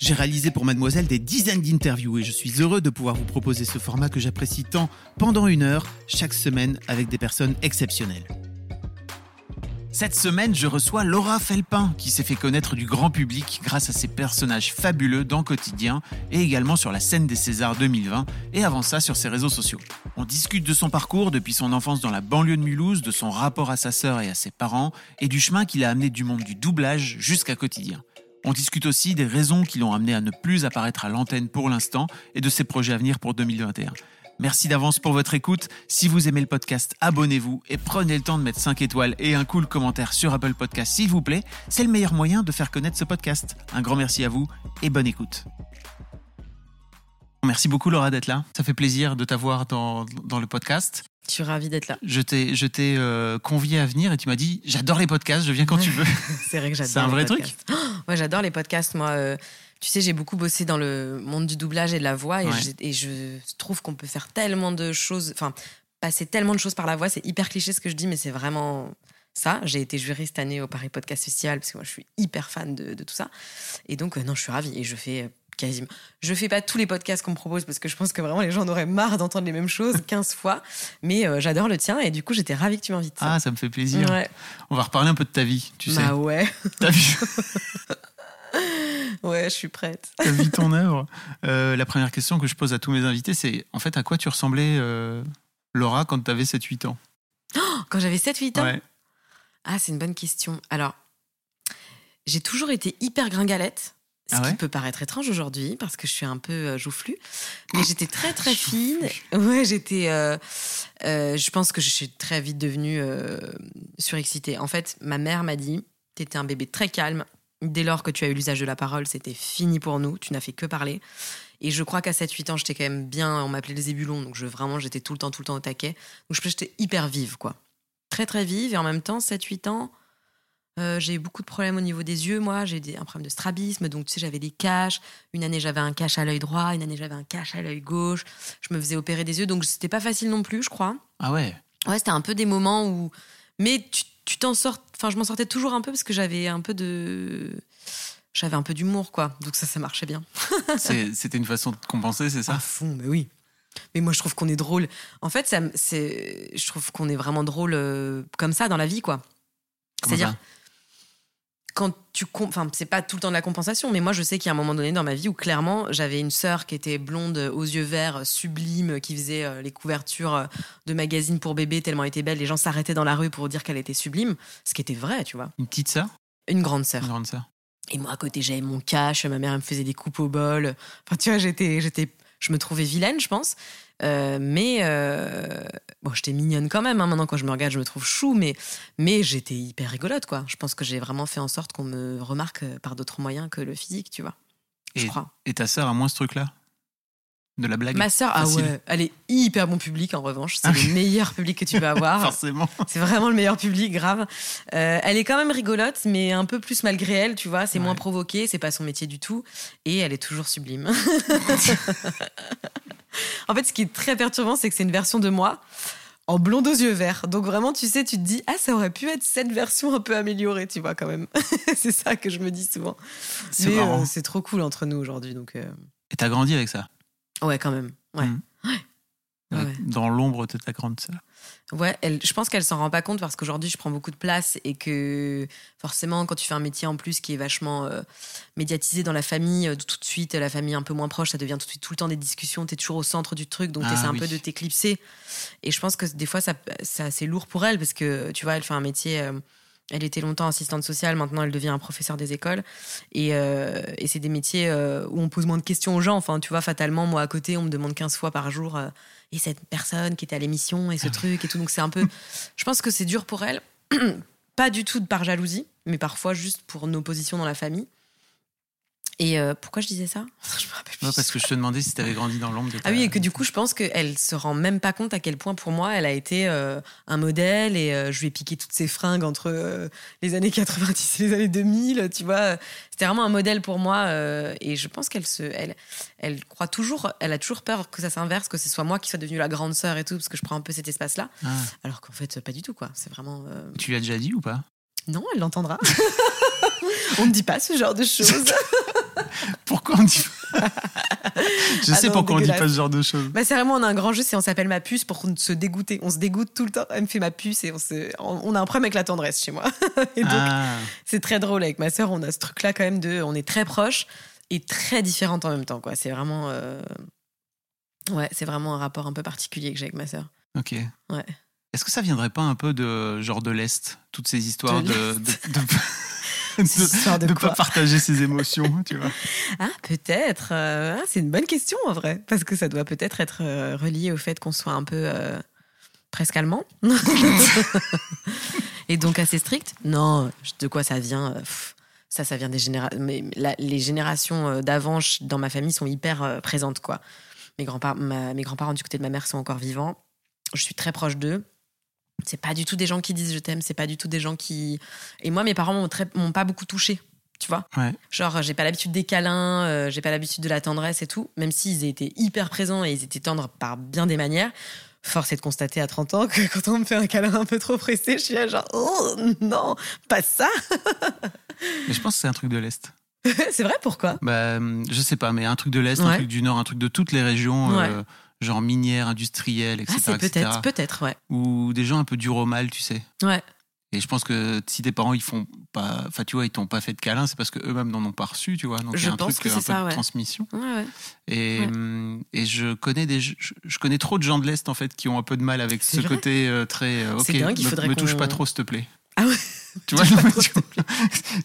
J'ai réalisé pour Mademoiselle des dizaines d'interviews et je suis heureux de pouvoir vous proposer ce format que j'apprécie tant pendant une heure chaque semaine avec des personnes exceptionnelles. Cette semaine, je reçois Laura Felpin, qui s'est fait connaître du grand public grâce à ses personnages fabuleux dans Quotidien et également sur la scène des Césars 2020 et avant ça sur ses réseaux sociaux. On discute de son parcours depuis son enfance dans la banlieue de Mulhouse, de son rapport à sa sœur et à ses parents et du chemin qu'il a amené du monde du doublage jusqu'à Quotidien. On discute aussi des raisons qui l'ont amené à ne plus apparaître à l'antenne pour l'instant et de ses projets à venir pour 2021. Merci d'avance pour votre écoute. Si vous aimez le podcast, abonnez-vous et prenez le temps de mettre 5 étoiles et un cool commentaire sur Apple Podcast s'il vous plaît. C'est le meilleur moyen de faire connaître ce podcast. Un grand merci à vous et bonne écoute. Merci beaucoup Laura d'être là. Ça fait plaisir de t'avoir dans, dans le podcast. Je suis ravie d'être là. Je t'ai, je t'ai euh, convié à venir et tu m'as dit j'adore les podcasts, je viens quand tu veux. C'est vrai que j'adore. C'est un les vrai podcasts. Oh, ouais, j'adore les podcasts. Moi, euh, tu sais, j'ai beaucoup bossé dans le monde du doublage et de la voix et, Ouais. j'ai- et je trouve qu'on peut faire tellement de choses, enfin, passer tellement de choses par la voix. C'est hyper cliché ce que je dis, mais c'est vraiment ça. J'ai été jurée cette année au Paris Podcast Festival parce que moi, je suis hyper fan de, de tout ça. Et donc, euh, non, je suis ravie et je fais. Quasiment. Je fais pas tous les podcasts qu'on me propose parce que je pense que vraiment les gens en auraient marre d'entendre les mêmes choses 15 fois. Mais euh, j'adore le tien et du coup j'étais ravie que tu m'invites. Ah, ça me fait plaisir. ouais. On va reparler un peu de ta vie, tu sais. Bah ouais. Ta vie. Ouais, je suis prête. ta vie, ton œuvre. Euh, la première question que je pose à tous mes invités, c'est en fait à quoi tu ressemblais, euh, Laura, quand tu avais 7-8 ans Quand j'avais 7-8 ans? Ouais. Ah, c'est une bonne question. Alors, j'ai toujours été hyper gringalette, ce Ah ouais qui peut paraître étrange aujourd'hui parce que je suis un peu euh, joufflue. Mais j'étais très très fine. Ouais, j'étais. euh, euh, je pense que je suis très vite devenue surexcitée. En fait, ma mère m'a dit T'étais un bébé très calme. Dès lors que tu as eu l'usage de la parole, c'était fini pour nous. Tu n'as fait que parler. Et je crois qu'à 7-8 ans, j'étais quand même bien. On m'appelait les ébulons. Donc, je, vraiment, j'étais tout le temps, tout le temps au taquet. Donc, je j'étais hyper vive, quoi. Très, très vive. Et en même temps, 7-8 ans, euh, j'ai eu beaucoup de problèmes au niveau des yeux, moi. J'ai un problème de strabisme. Donc, tu sais, j'avais des caches. Une année, j'avais un cache à l'œil droit. Une année, j'avais un cache à l'œil gauche. Je me faisais opérer des yeux. Donc, c'était pas facile non plus, je crois. Ah ouais Ouais, c'était un peu des moments où. Mais tu t'en sors. Enfin, je m'en sortais toujours un peu parce que j'avais un peu de. J'avais un peu d'humour, quoi. Donc, ça, ça marchait bien. C'était une façon de compenser, c'est À ça fond, mais oui. Mais moi, je trouve qu'on est drôle. En fait, ça, je trouve qu'on est vraiment drôle euh, comme ça dans la vie, quoi. C'est-à-dire, quand tu. Enfin, c'est pas tout le temps de la compensation, mais moi, je sais qu'il y a un moment donné dans ma vie où clairement, j'avais une sœur qui était blonde, aux yeux verts, sublime, qui faisait euh, les couvertures euh, de magazines pour bébés tellement elle était belle. Les gens s'arrêtaient dans la rue pour dire qu'elle était sublime, ce qui était vrai, tu vois. Une petite sœur? Une grande sœur. Une grande sœur Et moi, à côté, j'avais mon cash, ma mère elle me faisait des coupes au bol. Enfin, tu vois, j'étais, j'étais, je me trouvais vilaine, je pense. Euh, mais euh, bon, j'étais mignonne quand même. hein. Maintenant, quand je me regarde, je me trouve chou, mais, mais j'étais hyper rigolote, quoi. Je pense que j'ai vraiment fait en sorte qu'on me remarque euh, par d'autres moyens que le physique, tu vois. Je Et, crois. et ta sœur a moins ce truc-là? De la blague Ma sœur, ah ouais, elle est hyper bon public en revanche. C'est Ah le meilleur public que tu peux avoir. Forcément. C'est vraiment le meilleur public, grave. Euh, elle est quand même rigolote, mais un peu plus malgré elle, tu vois. C'est moins provoqué, c'est pas son métier du tout. Et elle est toujours sublime. en fait, ce qui est très perturbant, c'est que c'est une version de moi en blonde aux yeux verts. Donc vraiment, tu sais, tu te dis, ah, ça aurait pu être cette version un peu améliorée, tu vois, quand même. c'est ça que je me dis souvent. C'est euh, c'est trop cool entre nous aujourd'hui, donc... euh, Et t'as grandi avec ça? Ouais, quand même. Ouais. Mhm. Ouais. Dans l'ombre de ta grande sœur. Ouais, elle, je pense qu'elle s'en rend pas compte parce qu'aujourd'hui je prends beaucoup de place et que forcément quand tu fais un métier en plus qui est vachement euh, médiatisé dans la famille, euh, tout de suite la famille un peu moins proche, ça devient tout de suite tout le temps des discussions, tu es toujours au centre du truc donc tu Ah essaies un peu de t'éclipser. Et je pense que des fois ça, ça c'est lourd pour elle parce que tu vois, elle fait un métier. euh, elle était longtemps assistante sociale, maintenant elle devient un professeur des écoles. Et, euh, et c'est des métiers euh, où on pose moins de questions aux gens. Enfin, tu vois, fatalement, moi à côté, on me demande 15 fois par jour euh, et cette personne qui était à l'émission et ce truc et tout. Donc c'est un peu. Je pense que c'est dur pour elle. Pas du tout par jalousie, mais parfois juste pour nos positions dans la famille. Et euh, pourquoi je disais ça? Je me rappelle plus. Ouais, parce que je te demandais si tu avais grandi dans l'ombre de ta... Ah oui, et que du coup, je pense qu'elle se rend même pas compte à quel point, pour moi, elle a été euh, un modèle et euh, je lui ai piqué toutes ses fringues entre les années 90 et les années 2000, tu vois. C'était vraiment un modèle pour moi et je pense qu'elle se, elle, elle croit toujours, elle a toujours peur que ça s'inverse, que ce soit moi qui soit devenue la grande sœur et tout, parce que je prends un peu cet espace-là. Ah. Alors qu'en fait, pas du tout, quoi. C'est vraiment. Tu lui as déjà dit ou pas? Non, elle l'entendra. On ne dit pas ce genre de choses. Pourquoi on dit Je Ah sais non, pourquoi on dit pas ce genre de choses. Bah, c'est vraiment, on a un grand jeu, c'est on s'appelle ma puce pour se dégoûter. On se dégoûte tout le temps. Elle me fait ma puce et on, se, on on a un problème avec la tendresse chez moi. et donc, Ah, c'est très drôle. Avec ma sœur, on a ce truc-là quand même de. On est très proches et très différentes en même temps. quoi. C'est vraiment. euh, Ouais, c'est vraiment un rapport un peu particulier que j'ai avec ma sœur. ok. Ouais. Est-ce que ça viendrait pas un peu de genre de l'Est? Toutes ces histoires De de... de, de- quoi pas partager ses émotions, tu vois. Ah, peut-être. euh, ah, c'est une bonne question en vrai. Parce que ça doit peut-être être euh, relié au fait qu'on soit un peu euh, presque allemand. Et donc assez strict. Non, de quoi ça vient pff, Ça, ça vient des générations. Mais la- les générations d'avant dans ma famille sont hyper euh, présentes, quoi. Mes grands-parents, mes grands-parents du côté de ma mère sont encore vivants. Je suis très proche d'eux. C'est pas du tout des gens qui disent je t'aime. C'est pas du tout des gens qui. Et moi, mes parents m'ont très- m'ont pas beaucoup touchée. Tu vois Ouais. Genre, j'ai pas l'habitude des câlins, euh, j'ai pas l'habitude de la tendresse et tout, même s'ils étaient hyper présents et ils étaient tendres par bien des manières. Force est de constater à 30 ans que quand on me fait un câlin un peu trop pressé, je suis là genre, oh non, pas ça Mais je pense que c'est un truc de l'Est. C'est vrai, pourquoi? Bah, je sais pas, mais un truc de l'Est, un truc du Nord, un truc de toutes les régions, Ouais. euh, genre minières, industrielles, Ah, etc. c'est etc. peut-être, peut-être, ouais. Ou des gens un peu durs au mal, tu sais. Ouais, Et je pense que si tes parents ils font pas, enfin tu vois, ils t'ont pas fait de câlin, c'est parce que eux-mêmes n'en ont pas reçu, tu vois. Donc il y a un pense truc que c'est un peu ça, de ouais. transmission. ouais, ouais. Et, hum, et je connais des, je, je connais trop de gens de l'est en fait qui ont un peu de mal avec ce côté euh, très. euh, ok, dingue, me, me touche pas trop, s'il te plaît. Ah ouais Tu vois, non, tu vois,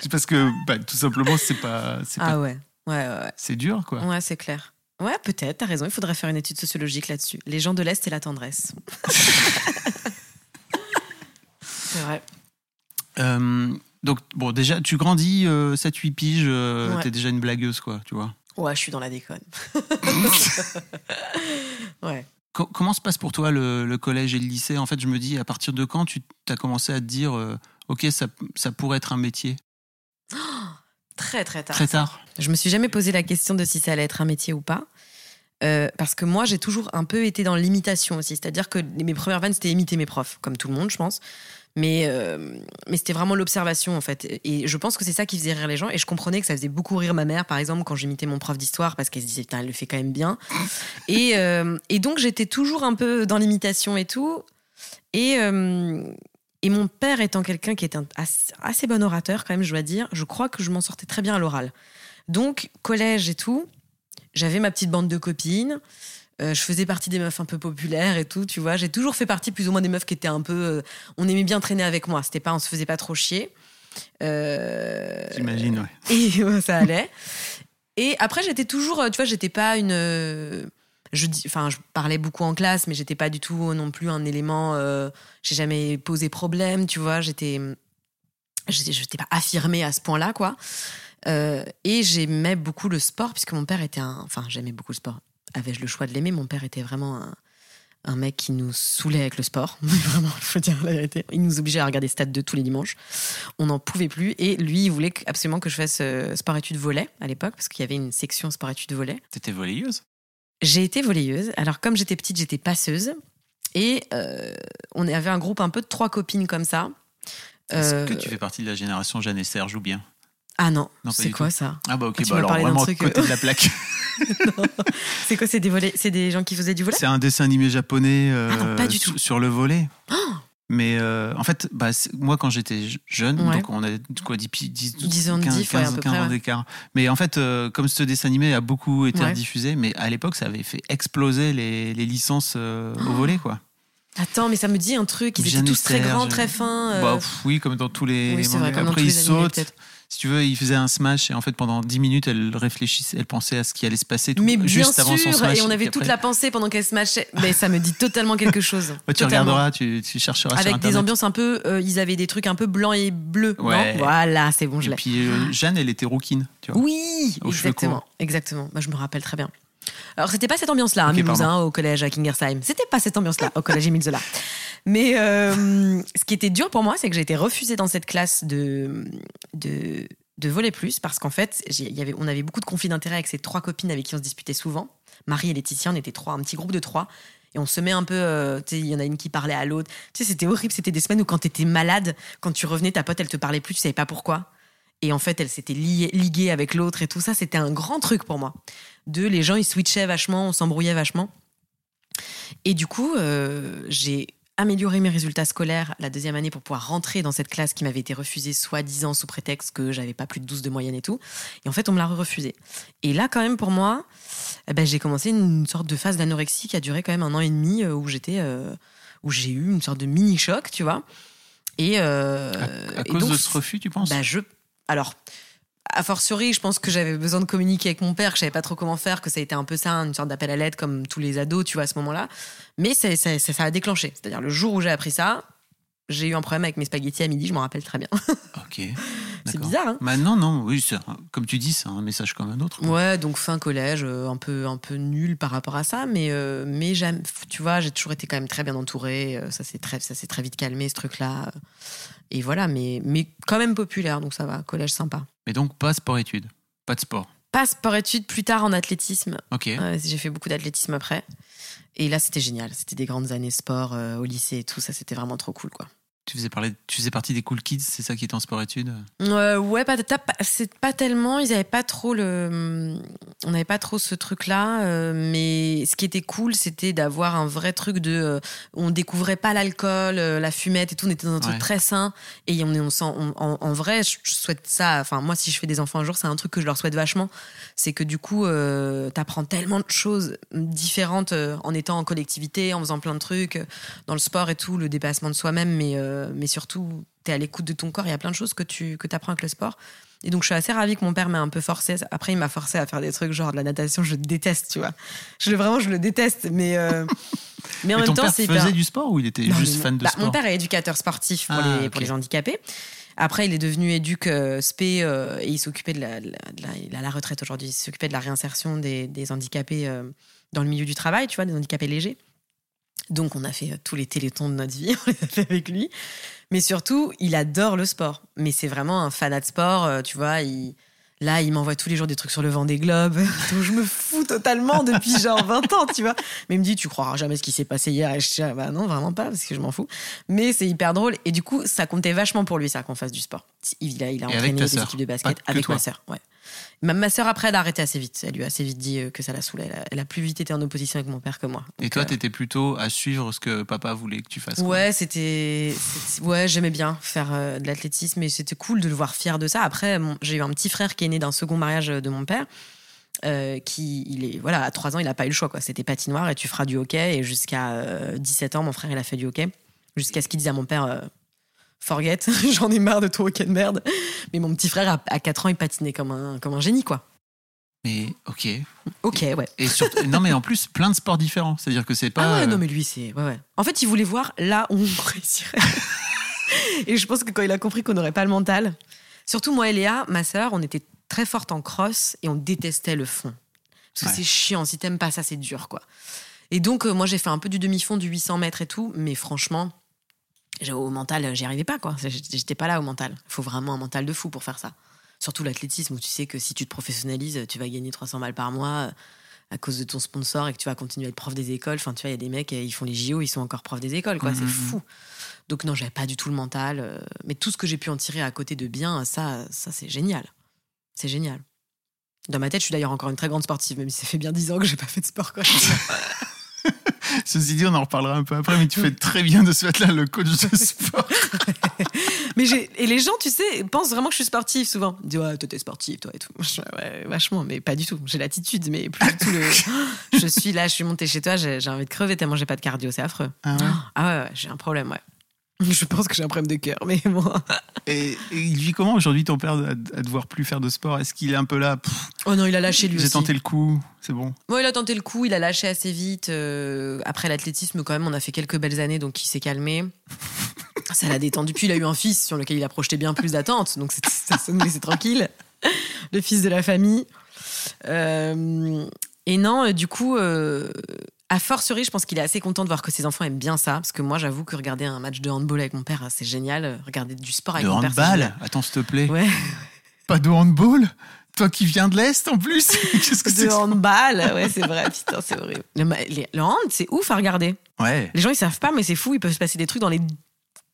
parce que bah, tout simplement c'est pas, Ah pas- ouais, ouais, ouais, c'est dur quoi. ouais c'est clair. Ouais, peut-être, t'as raison, il faudrait faire une étude sociologique là-dessus. Les gens de l'Est et la tendresse. c'est vrai. Euh, donc bon, déjà tu grandis 7-8 piges, euh, Ouais. t'es déjà une blagueuse quoi, tu vois. Ouais, je suis dans la déconne. ouais. Co- Comment se passe pour toi le, le collège et le lycée? En fait, je me dis, à partir de quand tu as commencé à te dire, euh, ok, ça, ça pourrait être un métier? Très, très tard. Très tard. Je me suis jamais posé la question de si ça allait être un métier ou pas. Euh, parce que moi, j'ai toujours un peu été dans l'imitation aussi. C'est-à-dire que mes premières vannes, c'était imiter mes profs, comme tout le monde, je pense. Mais, euh, mais c'était vraiment l'observation, en fait. Et je pense que c'est ça qui faisait rire les gens. Et je comprenais que ça faisait beaucoup rire ma mère, par exemple, quand j'imitais mon prof d'histoire, parce qu'elle se disait, putain, elle le fait quand même bien. Et, euh, et donc, j'étais toujours un peu dans l'imitation et tout. Et, euh, et mon père étant quelqu'un qui est un assez, assez bon orateur, quand même, je dois dire, je crois que je m'en sortais très bien à l'oral. Donc, collège et tout, j'avais ma petite bande de copines. euh, je faisais partie des meufs un peu populaires et tout, tu vois. J'ai toujours fait partie plus ou moins des meufs qui étaient un peu. euh, on aimait bien traîner avec moi. C'était pas, on se faisait pas trop chier. Euh, J'imagine, ouais. et ça allait. Et après, j'étais toujours, tu vois, j'étais pas une. Je enfin, je parlais beaucoup en classe, mais j'étais pas du tout non plus un élément. euh, J'ai jamais posé problème, tu vois. J'étais, j'étais, pas affirmée à ce point-là, quoi. Euh, et j'aimais beaucoup le sport, puisque mon père était un. Enfin, j'aimais beaucoup le sport. Avais-je le choix de l'aimer? Mon père était vraiment un, mec qui nous saoulait avec le sport. vraiment, il faut dire la vérité. Il nous obligeait à regarder Stade 2 tous les dimanches. On n'en pouvait plus. Et lui, il voulait absolument que je fasse euh, sport-études volet à l'époque, parce qu'il y avait une section sport-études volet. T'étais volleyeuse? J'ai été volleyeuse. Alors, comme j'étais petite, j'étais passeuse. Et euh, on avait un groupe un peu de trois copines comme ça. Est-ce Euh, que tu fais partie de la génération Jeanne et Serge ou bien? Ah non, c'est quoi tout. ça? Ah bah ok, Tu bah alors vraiment truc, côté euh, de la plaque. C'est quoi C'est des volets C'est des gens qui faisaient du volet? C'est un dessin animé japonais euh, Ah non, pas du tout. sur le volet. Mais euh, en fait, bah, moi quand j'étais je- jeune, Ouais. donc on a quoi, 10, 10, 10 ans de 15, diff, ouais, à 15, peu 15 près, ans ouais. d'écart. Mais en fait, euh, comme ce dessin animé a beaucoup été Ouais. rediffusé, mais à l'époque, ça avait fait exploser les, les licences euh, au volet, quoi. Attends, mais ça me dit un truc. Ils étaient tous très grands, très fins. Bah, pff, oui, comme dans tous les. Oui, vrai, dans tous animés. Si tu veux, il faisait un smash et en fait, pendant 10 minutes, elle réfléchissait, elle pensait à ce qui allait se passer tout, Mais bien juste avant son smash. et on avait toute après- la pensée pendant qu'elle se matchait. Mais ça me dit totalement quelque chose. Ouais, tu Totalement. regarderas, tu, tu chercheras sur Avec des ambiances un peu. euh, ils avaient des trucs un peu blancs et bleus. Ouais. Non voilà, c'est bon, je Et puis euh, Jeanne, elle était rouquine, tu vois. Oui, exactement. Exactement. Moi, je me rappelle très bien. Alors, c'était pas cette ambiance-là, à Ok, Mulhouse, pardon. hein, au collège à Kingersheim. C'était pas cette ambiance-là, au collège Émile Zola. Mais euh, ce qui était dur pour moi, c'est que j'ai été refusée dans cette classe de, de, de voler plus, parce qu'en fait, y avait, on avait beaucoup de conflits d'intérêts avec ces trois copines avec qui on se disputait souvent. Marie et Laetitia, on était trois, un petit groupe de trois. Et on se met un peu, euh, tu sais, il y en a une qui parlait à l'autre. Tu sais, c'était horrible. C'était des semaines où quand t'étais malade, quand tu revenais, ta pote, elle te parlait plus, tu savais pas pourquoi. Et en fait, elle s'était liée- liguée avec l'autre et tout ça. C'était un grand truc pour moi. De les gens, ils switchaient vachement, on s'embrouillait vachement. Et du coup, euh, j'ai amélioré mes résultats scolaires la deuxième année pour pouvoir rentrer dans cette classe qui m'avait été refusée soi-disant sous prétexte que j'avais pas plus de 12 de moyenne et tout. Et en fait, on me l'a refusé. Et là, quand même, pour moi, eh ben, j'ai commencé une sorte de phase d'anorexie qui a duré quand même un an et demi euh, où j'étais, euh, où j'ai eu une sorte de mini choc, tu vois. Et, euh, À, à et cause donc, de ce refus, tu penses? bah, je. Alors, a fortiori, je pense que j'avais besoin de communiquer avec mon père, que je savais pas trop comment faire, que ça a été un peu ça, une sorte d'appel à l'aide comme tous les ados, tu vois, à ce moment-là. Mais c'est- c'est- ça, ça a déclenché. C'est-à-dire, le jour où j'ai appris ça, j'ai eu un problème avec mes spaghettis à midi, je m'en rappelle très bien. Ok. C'est bizarre, hein Maintenant, non, oui, comme tu dis, c'est un message comme un autre. quoi. Ouais, donc fin collège, euh, un peu, un peu nul par rapport à ça, mais, euh, mais tu vois, j'ai toujours été quand même très bien entourée. euh, ça s'est très, ça s'est très vite calmé, ce truc-là. Et voilà, mais, mais quand même populaire, donc ça va, collège sympa. Mais donc, pas sport-études, pas de sport. Pas sport-études, plus tard en athlétisme. Ok. Ouais, j'ai fait beaucoup d'athlétisme après. Et là, c'était génial. C'était des grandes années sport euh, au lycée et tout. Ça, c'était vraiment trop cool, quoi. Tu faisais, parler, tu faisais partie des cool kids, c'est ça qui est en sport-études Euh, ouais, pas, c'est pas tellement. Ils avaient pas trop le. On n'avait pas trop ce truc-là. euh, mais ce qui était cool, c'était d'avoir un vrai truc de. euh, on découvrait pas l'alcool, euh, la fumette et tout. On était dans un truc très sain. Et on est, on sent, on- en, vrai, je je souhaite ça. Enfin, moi, si je fais des enfants un jour, c'est un truc que je leur souhaite vachement. C'est que du coup, euh, t'apprends tellement de choses différentes en étant en collectivité, en faisant plein de trucs, dans le sport et tout, le dépassement de soi-même, mais, euh, mais surtout, t'es à l'écoute de ton corps. Il y a plein de choses que tu que apprends avec le sport. Et donc, je suis assez ravie que mon père m'ait un peu forcé. Après, il m'a forcé à faire des trucs genre de la natation. Je déteste, tu vois. Je le vraiment, je le déteste. Mais, euh, mais en Mais même temps, c'est faisait hyper. du sport ou il était Non, juste fan de bah, sport Mon père est éducateur sportif pour, Ah, les, pour les handicapés. Après, il est devenu éduc euh, spé euh, et il s'occupait de la, de la- de la- Il a la retraite aujourd'hui. Il s'occupait de la réinsertion des, des handicapés euh, dans le milieu du travail, tu vois, des handicapés légers. Donc, on a fait euh, tous les télétons de notre vie, on les a fait avec lui. Mais surtout, il adore le sport. Mais c'est vraiment un fanat de sport, euh, tu vois. Il, là, il m'envoie tous les jours des trucs sur le vent des globes, dont je me fous totalement depuis genre 20 ans, tu vois. Mais il me dit, tu croiras jamais ce qui s'est passé hier. Et je dis, ah, bah non, vraiment pas, parce que je m'en fous. Mais c'est hyper drôle. Et du coup, ça comptait vachement pour lui, ça, qu'on fasse du sport. Il a, il a Et entraîné des équipes de basket que avec toi. ma sœur, ouais. Même ma sœur, après, elle a arrêté assez vite. Elle lui a assez vite dit euh, que ça la saoulait. Elle a, elle a plus vite été en opposition avec mon père que moi. Et toi, euh, t'étais plutôt à suivre ce que papa voulait que tu fasses. Ouais, c'était. Ouais, j'aimais bien faire euh, de l'athlétisme et c'était cool de le voir fier de ça. Après, mon- j'ai eu un petit frère qui est né d'un second mariage de mon père. euh, qui il est voilà à 3 ans il a pas eu le choix quoi c'était patinoire et tu feras du hockey et jusqu'à euh, 17 ans mon frère il a fait du hockey jusqu'à ce qu'il dise à mon père forget j'en ai marre de ton hockey de merde mais mon petit frère à, à 4 ans il patinait comme un comme un génie quoi Mais ok. ok ouais Et surtout, non, mais en plus, plein de sports différents. C'est-à-dire que c'est pas. Ah ouais, euh, non, mais lui, c'est. Ouais, ouais. En fait, il voulait voir là où on réussirait. et je pense que quand il a compris qu'on n'aurait pas le mental. Surtout moi et Léa, ma sœur, on était très forte en cross et on détestait le fond. Parce que Ouais. c'est chiant, si t'aimes pas ça, c'est dur, quoi. Et donc, euh, moi, j'ai fait un peu du demi-fond, du 800 mètres et tout, mais franchement, au mental, j'y arrivais pas, quoi. J'étais pas là au mental. Il faut vraiment un mental de fou pour faire ça. Surtout l'athlétisme, où tu sais que si tu te professionnalises, tu vas gagner 300 balles par mois euh, à cause de ton sponsor et que tu vas continuer à être prof des écoles. Enfin, tu vois, il y a des mecs, euh, ils font les JO, ils sont encore profs des écoles, quoi. C'est Mhm. fou. Donc non, j'avais pas du tout le mental. euh, Mais tout ce que j'ai pu en tirer à côté de bien, ça, ça c'est génial. C'est génial. Dans ma tête, je suis d'ailleurs encore une très grande sportive, même si ça fait bien 10 ans que j'ai pas fait de sport. Quoi. Ceci dit, on en reparlera un peu après, mais tu fais très bien de se mettre là le coach de sport. mais et les gens, tu sais, pensent vraiment que je suis sportive souvent. Ils disent ouais, toi t'es sportive, toi et tout. Ouais, vachement, mais pas du tout. J'ai l'attitude, mais plus du tout le. je suis là, je suis montée chez toi, j'ai j'ai envie de crever tellement j'ai pas de cardio, c'est affreux. Ah ouais? Ah ouais, ouais, j'ai un problème, ouais. Je pense que j'ai un problème de cœur, mais bon. et, et il vit comment aujourd'hui ton père à, à devoir plus faire de sport? Est-ce qu'il est un peu là pff, Oh non, il a lâché lui J'ai aussi. tenté le coup, c'est bon? Bon, il a tenté le coup, il a lâché assez vite. euh, après l'athlétisme, quand même, on a fait quelques belles années, donc il s'est calmé. Ça l'a détendu. Puis il a eu un fils sur lequel il a projeté bien plus d'attentes, donc c'est- ça, ça nous laissait tranquille. Le fils de la famille. Euh, et non, euh, du coup, euh, à fortiori, je pense qu'il est assez content de voir que ses enfants aiment bien ça, parce que moi, j'avoue que regarder un match de handball avec mon père, c'est génial. Regarder du sport avec de mon père, c'est handball. Attends, s'il te plaît. Ouais, Pas de handball Toi qui viens de l'Est en plus Qu'est-ce que c'est de handball. Ouais, c'est vrai, putain, c'est horrible. Le, le hand, c'est ouf à regarder. Ouais. Les gens, ils savent pas, mais c'est fou, il peut se passer des trucs dans les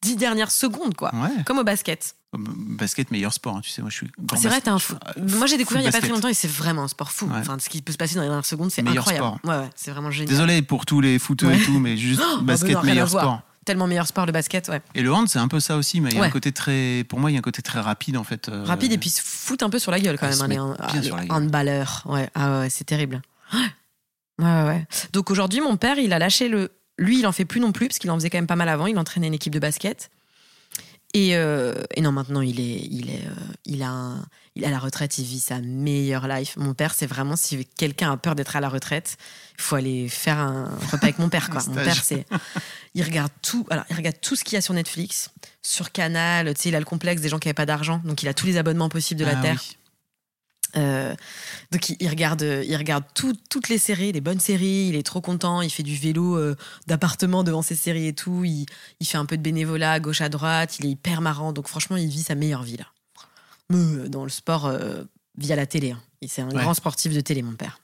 dix dernières secondes, quoi. Ouais. Comme au basket. Basket, meilleur sport, hein, tu sais, moi je suis C'est vrai, un fou. euh, Moi, j'ai découvert il y a pas très longtemps et c'est vraiment un sport fou. Ouais. Enfin, ce qui peut se passer dans les dernières secondes, c'est Meilleur incroyable. sport. Ouais, ouais, c'est vraiment génial. Désolé pour tous les footeux Ouais. et tout, mais juste Oh, bah basket, non, meilleur sport. Tellement meilleur sport, le basket, ouais. Et le hand, c'est un peu ça aussi, mais il y a Ouais. un côté très. Pour moi, il y a un côté très rapide en fait. euh, Rapide et puis se foutre un peu sur la gueule quand Ah, même. hein, les, handballeurs. Ouais, ah ouais, c'est terrible. Ouais, ouais, ouais. Donc aujourd'hui, mon père, il a lâché le. Lui, il en fait plus non plus parce qu'il en faisait quand même pas mal avant. Il entraînait une équipe de basket. Et, euh, et non, maintenant, il est, il est, euh, il a, un- il à la retraite. Il vit sa meilleure life. Mon père, c'est vraiment si quelqu'un a peur d'être à la retraite, il faut aller faire un repas avec mon père. Quoi. Mon père, c'est, il regarde tout. Alors, il regarde tout ce qu'il y a sur Netflix, sur Canal. Tu sais, il a le complexe des gens qui n'avaient pas d'argent, donc il a tous les abonnements possibles de la ah terre. oui. Euh, donc il, il regarde, il regarde tout- toutes les séries, les bonnes séries. Il est trop content. Il fait du vélo euh, d'appartement devant ses séries et tout. Il, il fait un peu de bénévolat à gauche à droite. Il est hyper marrant. Donc franchement, il vit sa meilleure vie là. Euh, Dans le sport euh, via la télé. hein. C'est un Ouais. grand sportif de télé, mon père.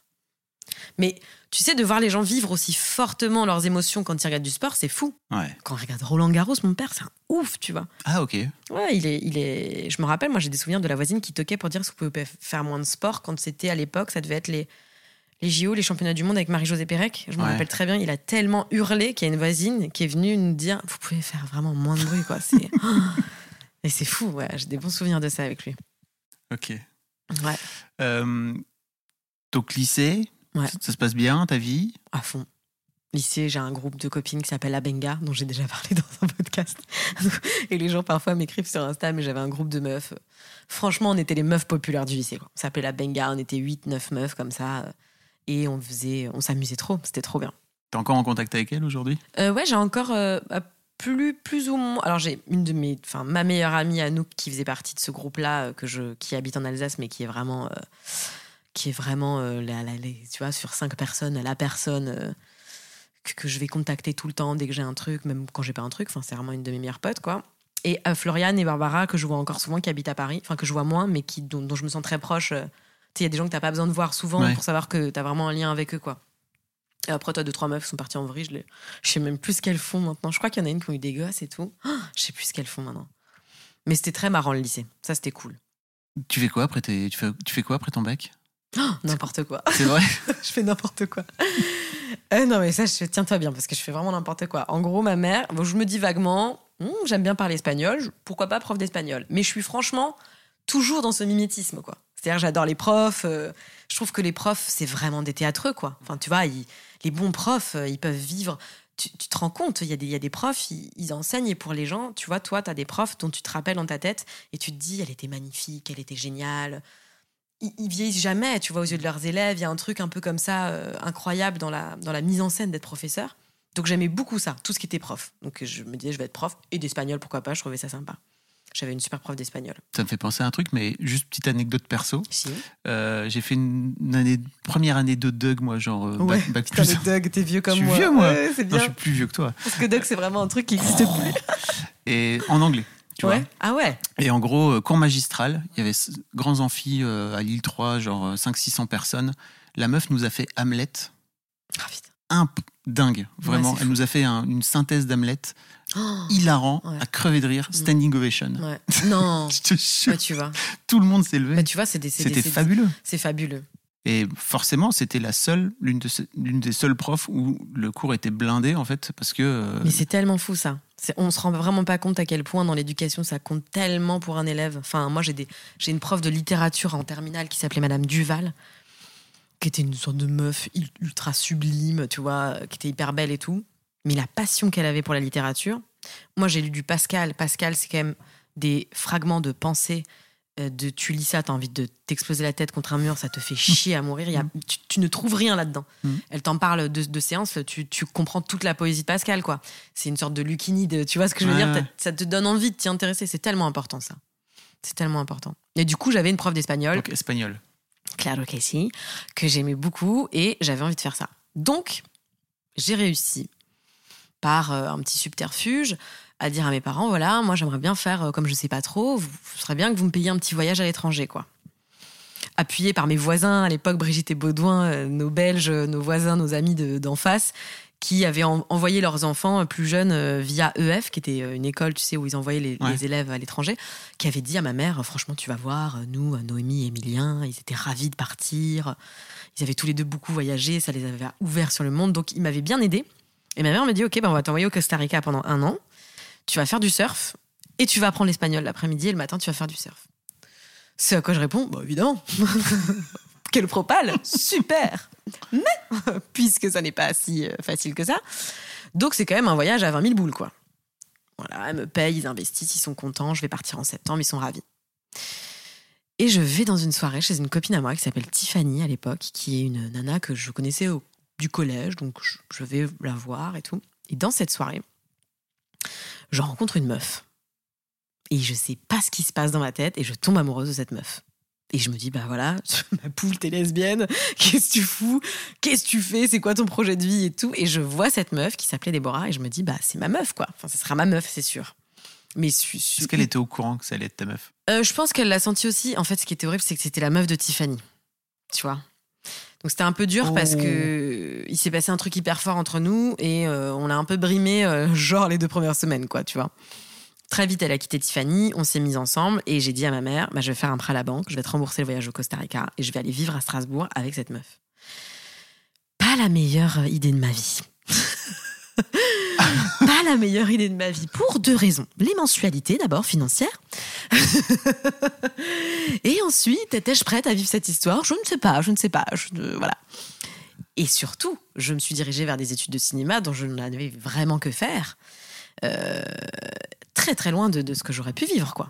Mais tu sais, de voir les gens vivre aussi fortement leurs émotions quand ils regardent du sport, c'est fou. Ouais. Quand on regarde Roland Garros, mon père, c'est un ouf, tu vois. Ah, ok. Ouais, il est, il est. Je me rappelle, moi, j'ai des souvenirs de la voisine qui toquait pour dire que vous pouvez faire moins de sport quand c'était à l'époque, ça devait être les, les JO, les championnats du monde avec Marie-Josée Pérec. Je me Ouais. rappelle très bien, il a tellement hurlé qu'il y a une voisine qui est venue nous dire Vous pouvez faire vraiment moins de bruit, quoi. C'est... Et c'est fou, ouais. J'ai des bons souvenirs de ça avec lui. Ok. Ouais, Euh, donc, lycée, Ouais. ça, ça se passe bien, ta vie? À fond. Lycée, j'ai un groupe de copines qui s'appelle La Benga, dont j'ai déjà parlé dans un podcast. Et les gens parfois m'écrivent sur Insta, mais j'avais un groupe de meufs. Franchement, on était les meufs populaires du lycée. Quoi. On s'appelait La Benga, on était 8, 9 meufs comme ça. Et on faisait, on s'amusait trop, c'était trop bien. T'es encore en contact avec elle aujourd'hui? Euh, ouais, j'ai encore euh, bah, plus, plus ou moins. Alors, j'ai une de mes. Enfin, ma meilleure amie, Anouk, qui faisait partie de ce groupe-là, euh, que je, qui habite en Alsace, mais qui est vraiment. euh, qui est vraiment, euh, la, la- les- tu vois, sur cinq personnes, la personne euh, que, que je vais contacter tout le temps dès que j'ai un truc, même quand j'ai pas un truc. Enfin, c'est vraiment une de mes meilleures potes, quoi. Et euh, Floriane et Barbara, que je vois encore souvent, qui habitent à Paris, enfin, que je vois moins, mais qui, dont, dont je me sens très proche. euh, il y a des gens que t'as pas besoin de voir souvent Ouais. pour savoir que t'as vraiment un lien avec eux, quoi. Et après, toi, deux, trois meufs sont parties en vrille. Je, les- je sais même plus ce qu'elles font maintenant. Je crois qu'il y en a une qui ont eu des gosses et tout. Ah, je sais plus ce qu'elles font maintenant. Mais c'était très marrant le lycée. Ça, c'était cool. Tu fais quoi après tes- tu, fais, tu fais quoi après ton bac? Oh, n'importe quoi. C'est vrai je fais n'importe quoi. Euh, non, mais ça, je tiens-toi bien parce que je fais vraiment n'importe quoi. En gros, ma mère, bon, je me dis vaguement, Hum, j'aime bien parler espagnol, je- pourquoi pas prof d'espagnol? Mais je suis franchement toujours dans ce mimétisme, quoi. C'est-à-dire, j'adore les profs. euh, je trouve que les profs, c'est vraiment des théâtreux, quoi. Enfin, tu vois, ils- les bons profs, euh, ils peuvent vivre. Tu, tu te rends compte, il y, a des- il y a des profs, ils, ils enseignent et pour les gens, tu vois, toi, tu as des profs dont tu te rappelles dans ta tête et tu te dis, elle était magnifique, elle était géniale. Ils, ils vieillissent jamais, tu vois, aux yeux de leurs élèves. Il y a un truc un peu comme ça, euh, incroyable dans la, dans la mise en scène d'être professeur. Donc j'aimais beaucoup ça, tout ce qui était prof. Donc je me disais, je vais être prof et d'espagnol, pourquoi pas, je trouvais ça sympa. J'avais une super prof d'espagnol. Ça me fait penser à un truc, mais juste petite anecdote perso. Si. Euh, j'ai fait une, année, première année de Doug, moi, genre euh, Ouais, bac, bac Putain, plus. Doug, t'es vieux comme Je suis moi. vieux, moi. Ouais, Non, je suis plus vieux que toi. Parce que Doug, c'est vraiment un truc qui n'existe plus. Et en anglais, tu ouais. vois. Ah ouais. Et en gros, euh, cours magistral, il y avait grands amphis euh, à l'île 3, genre 500-600 personnes. La meuf nous a fait Hamlet, Ah imp dingue, vraiment. Ouais, Elle nous a fait un- une synthèse d'Hamlet hilarant, Ouais. à crever de rire, standing ovation. Ouais. Non. Je te jure, Bah, tu vois. tout le monde s'est levé. Bah, tu vois, C'était fabuleux. C'est fabuleux. Et forcément, c'était la seule, l'une de des seules profs où le cours était blindé en fait, parce que euh, Mais c'est tellement fou ça. On se rend vraiment pas compte à quel point dans l'éducation ça compte tellement pour un élève. Enfin, moi j'ai des, j'ai une prof de littérature en terminale qui s'appelait Madame Duval, qui était une sorte de meuf ul- ultra sublime, tu vois, qui était hyper belle et tout. Mais la passion qu'elle avait pour la littérature. Moi j'ai lu du Pascal. Pascal c'est quand même des fragments de pensée. Euh, De, tu lis ça, t'as envie de t'exploser la tête contre un mur, ça te fait chier à mourir. Y a- tu, tu ne trouves rien là-dedans. Mhm. Elle t'en parle de, de séance, tu, tu comprends toute la poésie de Pascal, quoi. C'est une sorte de Lucini, de, tu vois ce que je veux Ouais, dire Ça te donne envie de t'y intéresser. C'est tellement important, ça. C'est tellement important. Et du coup, j'avais une prof d'espagnol, donc espagnol. Claro que si, que j'aimais beaucoup et j'avais envie de faire ça. Donc, j'ai réussi par euh, un petit subterfuge à dire à mes parents voilà, moi j'aimerais bien faire euh, comme je sais pas trop, ce serait bien que vous me payiez un petit voyage à l'étranger quoi. Appuyé par mes voisins à l'époque Brigitte et Baudouin, euh, nos Belges, euh, nos voisins, nos amis de- d'en face qui avaient en- envoyé leurs enfants plus jeunes via EF, qui était une école, tu sais, où ils envoyaient les, Ouais. les élèves à l'étranger, qui avait dit à ma mère, franchement, tu vas voir, nous, Noémie et Emilien, ils étaient ravis de partir. Ils avaient tous les deux beaucoup voyagé, ça les avait ouverts sur le monde, donc ils m'avaient bien aidé. Et ma mère me dit, ok, ben on va t'envoyer au Costa Rica pendant un an. Tu vas faire du surf et tu vas apprendre l'espagnol l'après-midi et le matin, tu vas faire du surf. Ce à quoi je réponds, bah évidemment. Quel propal, super. Mais puisque ça n'est pas si euh, facile que ça, donc c'est quand même un voyage à 20 000 boules, quoi. Voilà, ils me payent, ils investissent, ils sont contents. Je vais partir en septembre, ils sont ravis. Et je vais dans une soirée chez une copine à moi qui s'appelle Tiffany à l'époque, qui est une nana que je connaissais au- du collège, donc je, je vais la voir et tout. Et dans cette soirée, je rencontre une meuf. Et je sais pas ce qui se passe dans ma tête et je tombe amoureuse de cette meuf. Et je me dis, bah voilà, ma poule, t'es lesbienne, qu'est-ce que tu fous? Qu'est-ce que tu fais? C'est quoi ton projet de vie et tout? Et je vois cette meuf qui s'appelait Déborah et je me dis, bah c'est ma meuf quoi. Enfin, ce sera ma meuf, c'est sûr. Mais su- su- Est-ce qu'elle était au courant que ça allait être ta meuf? Euh, je pense qu'elle l'a senti aussi. En fait, ce qui était horrible, c'est que c'était la meuf de Tiffany. Tu vois? Donc c'était un peu dur parce Oh. que il s'est passé un truc hyper fort entre nous et euh, on l'a un peu brimé, euh, genre les deux premières semaines, quoi, tu vois. Très vite, elle a quitté Tiffany, on s'est mis ensemble et j'ai dit à ma mère, bah, je vais faire un prêt à la banque, je vais te rembourser le voyage au Costa Rica et je vais aller vivre à Strasbourg avec cette meuf. Pas la meilleure euh, idée de ma vie. Pas la meilleure idée de ma vie pour deux raisons. Les mensualités, d'abord financières. Et ensuite, étais-je prête à vivre cette histoire? Je ne sais pas, je ne sais pas. voilà. Et surtout, je me suis dirigée vers des études de cinéma dont je n'avais vraiment que faire. Euh, très très loin de, de ce que j'aurais pu vivre, quoi.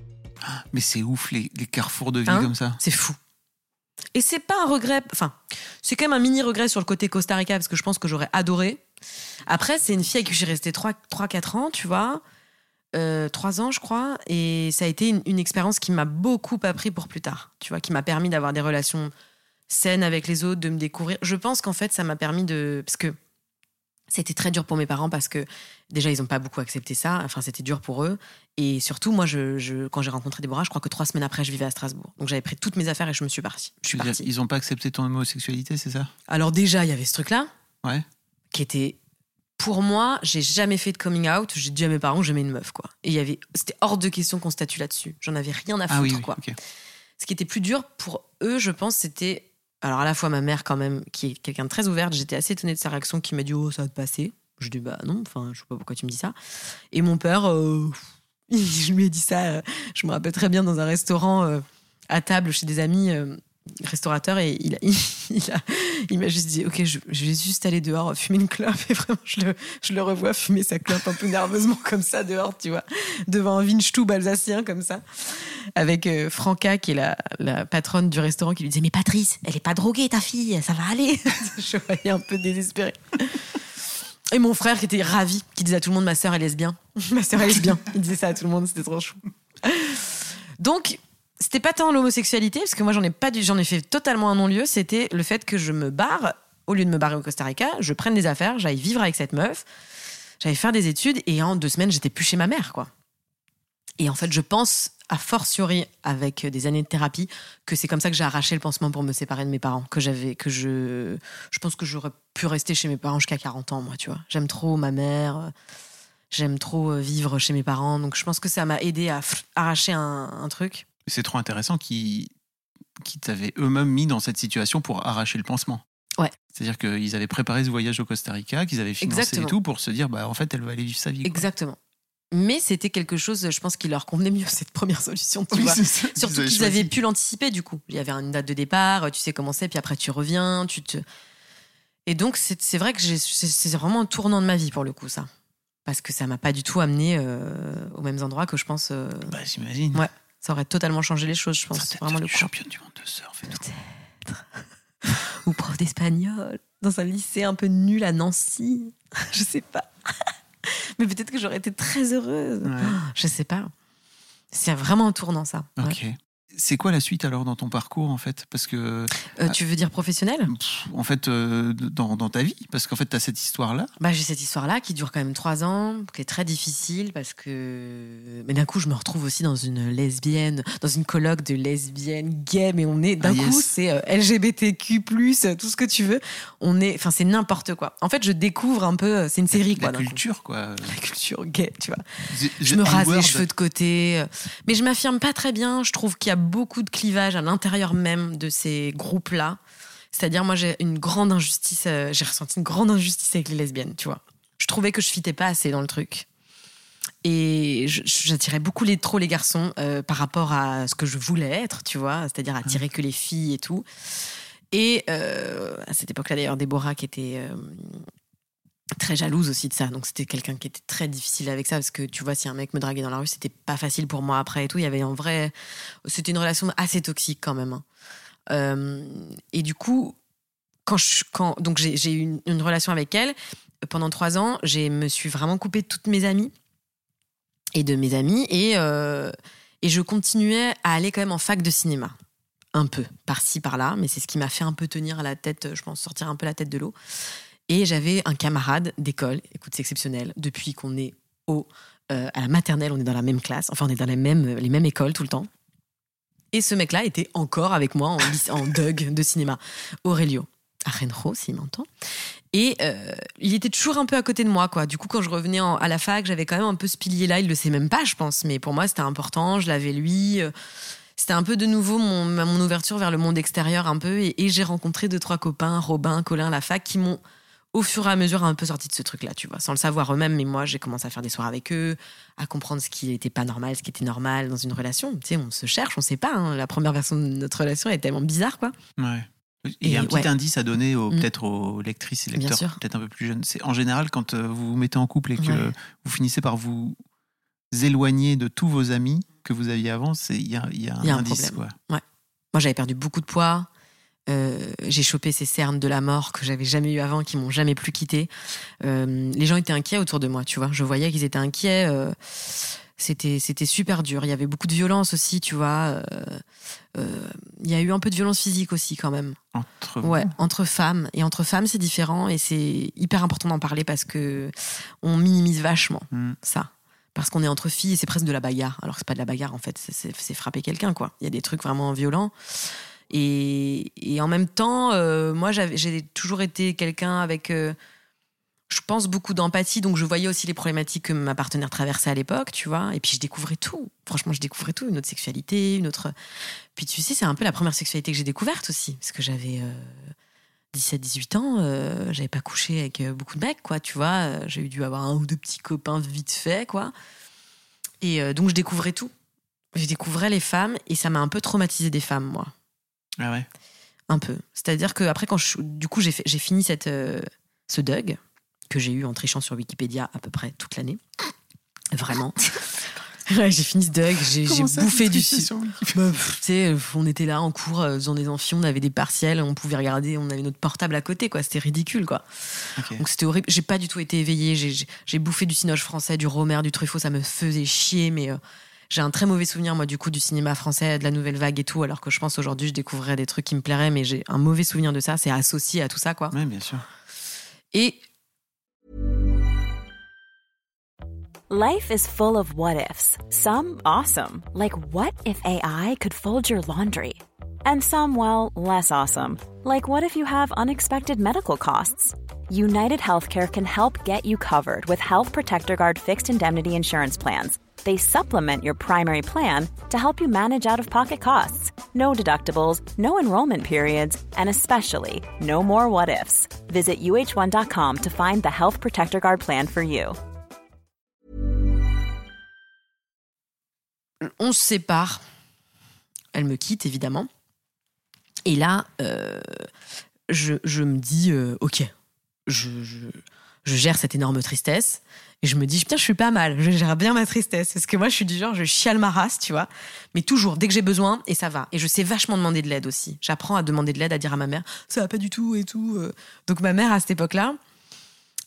Mais c'est ouf les, les carrefours de vie Hein comme ça. C'est fou. Et c'est pas un regret. Enfin, c'est quand même un mini regret sur le côté Costa Rica parce que je pense que j'aurais adoré. Après, c'est une fille avec qui je suis restée 3-4 ans, tu vois. Euh, 3 ans, je crois. Et ça a été une, une expérience qui m'a beaucoup appris pour plus tard. Tu vois, qui m'a permis d'avoir des relations saines avec les autres, de me découvrir. Je pense qu'en fait, ça m'a permis de. Parce que c'était très dur pour mes parents parce que déjà, ils n'ont pas beaucoup accepté ça. Enfin, c'était dur pour eux. Et surtout, moi, je, je- quand j'ai rencontré Déborah, je crois que trois semaines après, je vivais à Strasbourg. Donc j'avais pris toutes mes affaires et je me suis partie. Je suis ils n'ont pas accepté ton homosexualité, c'est ça? Alors déjà, il y avait ce truc-là Ouais. qui était pour moi, j'ai jamais fait de coming out. J'ai dit à mes parents j'aimais une meuf, quoi. Et il y avait, c'était hors de question qu'on statue là-dessus. J'en avais rien à foutre, Ah oui, oui, quoi. Ce qui était plus dur pour eux, je pense, c'était. Alors, à la fois ma mère, quand même, qui est quelqu'un de très ouverte, j'étais assez étonnée de sa réaction, qui m'a dit Oh, ça va te passer. Je dis Bah non, enfin, je sais pas pourquoi tu me dis ça. Et mon père, euh, je lui ai dit ça, euh, je me rappelle très bien, dans un restaurant euh, à table chez des amis. Restaurateur et il, il, il m'a juste dit ok je, vais juste aller dehors fumer une clope et vraiment je le, revois fumer sa clope un peu nerveusement comme ça dehors tu vois devant un Weinstub alsacien comme ça avec euh, Franca qui est la, patronne du restaurant qui lui disait mais Patrice elle est pas droguée ta fille ça va aller je voyais un peu désespéré et mon frère qui était ravi qui disait à tout le monde ma sœur est lesbienne Ma sœur, elle est bien. Il disait ça à tout le monde, c'était trop chou. Donc, c'était pas tant l'homosexualité, parce que moi, j'en ai pas j'en ai fait totalement un non-lieu. C'était le fait que je me barre, au lieu de me barrer au Costa Rica, je prenne des affaires, j'aille vivre avec cette meuf, j'allais faire des études, et en deux semaines, j'étais plus chez ma mère, quoi. Et en fait, je pense, a fortiori, avec des années de thérapie, que c'est comme ça que j'ai arraché le pansement pour me séparer de mes parents. Que j'avais, que je, je pense que j'aurais pu rester chez mes parents jusqu'à 40 ans, moi, tu vois. J'aime trop ma mère, j'aime trop vivre chez mes parents, donc je pense que ça m'a aidé à arracher un truc. C'est trop intéressant qu'ils qui t'avaient eux-mêmes mis dans cette situation pour arracher le pansement. Ouais. C'est-à-dire qu'ils avaient préparé ce voyage au Costa Rica, qu'ils avaient financé Exactement. et tout pour se dire, bah en fait, elle va aller vivre sa vie. quoi. Exactement. Mais c'était quelque chose, je pense, qui leur convenait mieux, cette première solution, tu Oui, vois. c'est ça, Surtout qu'ils avaient pu l'anticiper, du coup. Il y avait une date de départ, tu sais comment c'est, puis après tu reviens, tu te... Et donc, c'est vrai que c'est vraiment un tournant de ma vie, pour le coup, ça. Parce que ça m'a pas du tout amené euh, aux mêmes endroits que je pense... euh, Bah, j'imagine. Ouais, ça aurait totalement changé les choses, je pense. peut-être Vraiment le coup. championne du monde de surf. Peut-être. Ou prof d'espagnol, dans un lycée un peu nul à Nancy. je sais pas. Mais peut-être que j'aurais été très heureuse. Ouais. Je sais pas. C'est vraiment un tournant, ça. Ouais. C'est quoi la suite alors dans ton parcours en fait? Parce que, Euh, tu veux dire professionnel? Pff, en fait, euh, dans, dans ta vie, parce qu'en fait, tu as cette histoire-là. bah, J'ai cette histoire-là qui dure quand même trois ans, qui est très difficile parce que. Mais d'un coup, je me retrouve aussi dans une lesbienne, dans une colloque de lesbiennes gays, mais on est. D'un Ah, yes. coup, c'est euh, LGBTQ, tout ce que tu veux. On est. Enfin, c'est n'importe quoi. En fait, je découvre un peu. C'est une série, quoi. la coup. culture, quoi. La culture gay, tu vois. The- Je me rase les cheveux de côté. Mais je m'affirme pas très bien. Je trouve qu'il y a beaucoup de clivage à l'intérieur même de ces groupes-là. C'est-à-dire, moi, j'ai une grande injustice. euh, j'ai ressenti une grande injustice avec les lesbiennes, tu vois. Je trouvais que je fitais pas assez dans le truc. Et j'attirais beaucoup les, trop les garçons euh, par rapport à ce que je voulais être, tu vois. C'est-à-dire attirer que les filles et tout. Et euh, à cette époque-là, d'ailleurs, Déborah, qui était très jalouse aussi de ça. Donc c'était quelqu'un qui était très difficile avec ça parce que tu vois, si un mec me draguait dans la rue, c'était pas facile pour moi après et tout. Il y avait en vrai, c'était une relation assez toxique quand même. hein. Euh, et du coup, quand je, quand donc j'ai eu une, une relation avec elle pendant trois ans, je me suis vraiment coupée de toutes mes amies et de mes amis et euh, et je continuais à aller quand même en fac de cinéma. Un peu, par-ci, par-là, mais c'est ce qui m'a fait un peu tenir la tête, je pense, sortir un peu la tête de l'eau. Et j'avais un camarade d'école, écoute, c'est exceptionnel, depuis qu'on est au, euh, à la maternelle, on est dans la même classe, enfin on est dans les mêmes, les mêmes écoles tout le temps. Et ce mec-là était encore avec moi en, Doug de cinéma, Aurelio, à Renro, s'il m'entend. Et euh, il était toujours un peu à côté de moi, quoi. Du coup, quand je revenais en- à la fac, j'avais quand même un peu ce pilier-là. Il le sait même pas, je pense, mais pour moi, c'était important. Je l'avais lui. euh, C'était un peu de nouveau mon, mon ouverture vers le monde extérieur, un peu. Et, et j'ai rencontré deux, trois copains, Robin, Colin, la fac, qui m'ont au fur et à mesure un peu sorti de ce truc-là, tu vois, sans le savoir eux-mêmes. Mais moi, j'ai commencé à faire des soirs avec eux, à comprendre ce qui n'était pas normal, ce qui était normal dans une relation. Tu sais, on se cherche, on sait pas. hein. La première version de notre relation est tellement bizarre, quoi. Ouais. Et, Et un petit ouais. indice à donner Mm. peut-être aux lectrices et lecteurs peut-être un peu plus jeunes. C'est en général quand euh, vous vous mettez en couple et que Ouais. vous finissez par vous éloigner de tous vos amis que vous aviez avant, il y a, il y a un Il y a un indice. problème. quoi. Moi, j'avais perdu beaucoup de poids. Euh, j'ai chopé ces cernes de la mort que j'avais jamais eu avant, qui m'ont jamais plus quitté. Euh, les gens étaient inquiets autour de moi, tu vois. Je voyais qu'ils étaient inquiets. euh, c'était c'était super dur. Il y avait beaucoup de violence aussi, tu vois. Il y a eu un peu de violence physique aussi, quand même. Entre Ouais, vous. entre femmes. Et entre femmes, c'est différent. Et c'est hyper important d'en parler parce que on minimise vachement Mm. ça. Parce qu'on est entre filles et c'est presque de la bagarre. Alors que c'est pas de la bagarre, en fait. C'est frapper quelqu'un, quoi. Il y a des trucs vraiment violents. Et, en même temps, euh, moi, j'ai toujours été quelqu'un avec, euh, je pense, beaucoup d'empathie. Donc, je voyais aussi les problématiques que ma partenaire traversait à l'époque, tu vois. Et puis, je découvrais tout. Franchement, je découvrais tout. Une autre sexualité, une autre. Puis, tu sais, c'est un peu la première sexualité que j'ai découverte aussi. Parce que j'avais. euh, 17-18 ans, euh, j'avais pas couché avec euh, beaucoup de mecs, quoi, tu vois. J'ai dû avoir un ou deux petits copains vite fait, quoi. Et donc, je découvrais tout. Je découvrais les femmes et ça m'a un peu traumatisé des femmes, moi. Ah ouais. Un peu. C'est-à-dire que après, quand je, du coup, j'ai fait- j'ai fini cette, euh, ce Doug que j'ai eu en trichant sur Wikipédia à peu près toute l'année. Vraiment. Ouais, j'ai fini ce dog, j'ai j'ai Comment ça, bouffé du sucre. Bah, sais, on était là en cours, euh, faisant des amphis, on avait des partiels, on pouvait regarder, on avait notre portable à côté, quoi. C'était ridicule, quoi. Donc c'était horrible. J'ai pas du tout été éveillée. J'ai- J'ai j'ai bouffé du cinoche français, du Romer, du Truffaut. Ça me faisait chier, mais euh, j'ai un très mauvais souvenir, moi, du coup, du cinéma français, de la nouvelle vague et tout. Alors que je pense aujourd'hui, je découvrirais des trucs qui me plairaient, mais j'ai un mauvais souvenir de ça. C'est associé à tout ça, quoi. Ouais, bien sûr. Et Life is full of what ifs. Some awesome, like what if AI could fold your laundry? And some, well, less awesome, like what if you have unexpected medical costs? United Healthcare can help get you covered with Health Protector Guard fixed indemnity insurance plans. They supplement your primary plan to help you manage out of pocket costs. No deductibles, no enrollment periods, and especially no more what ifs. Visit uh1.com to find the Health Protector Guard plan for you. on se sépare. Elle me quitte, évidemment. Et là, euh, je, je me dis, euh, ok, je, je, je gère cette énorme tristesse. Et je me dis, putain, je suis pas mal, je gère bien ma tristesse. Parce que moi, je suis du genre, je chiale ma race, tu vois. Mais toujours, dès que j'ai besoin, et ça va. Et je sais vachement demander de l'aide aussi. J'apprends à demander de l'aide, à dire à ma mère, ça va pas du tout et tout. euh. Donc ma mère, à cette époque-là,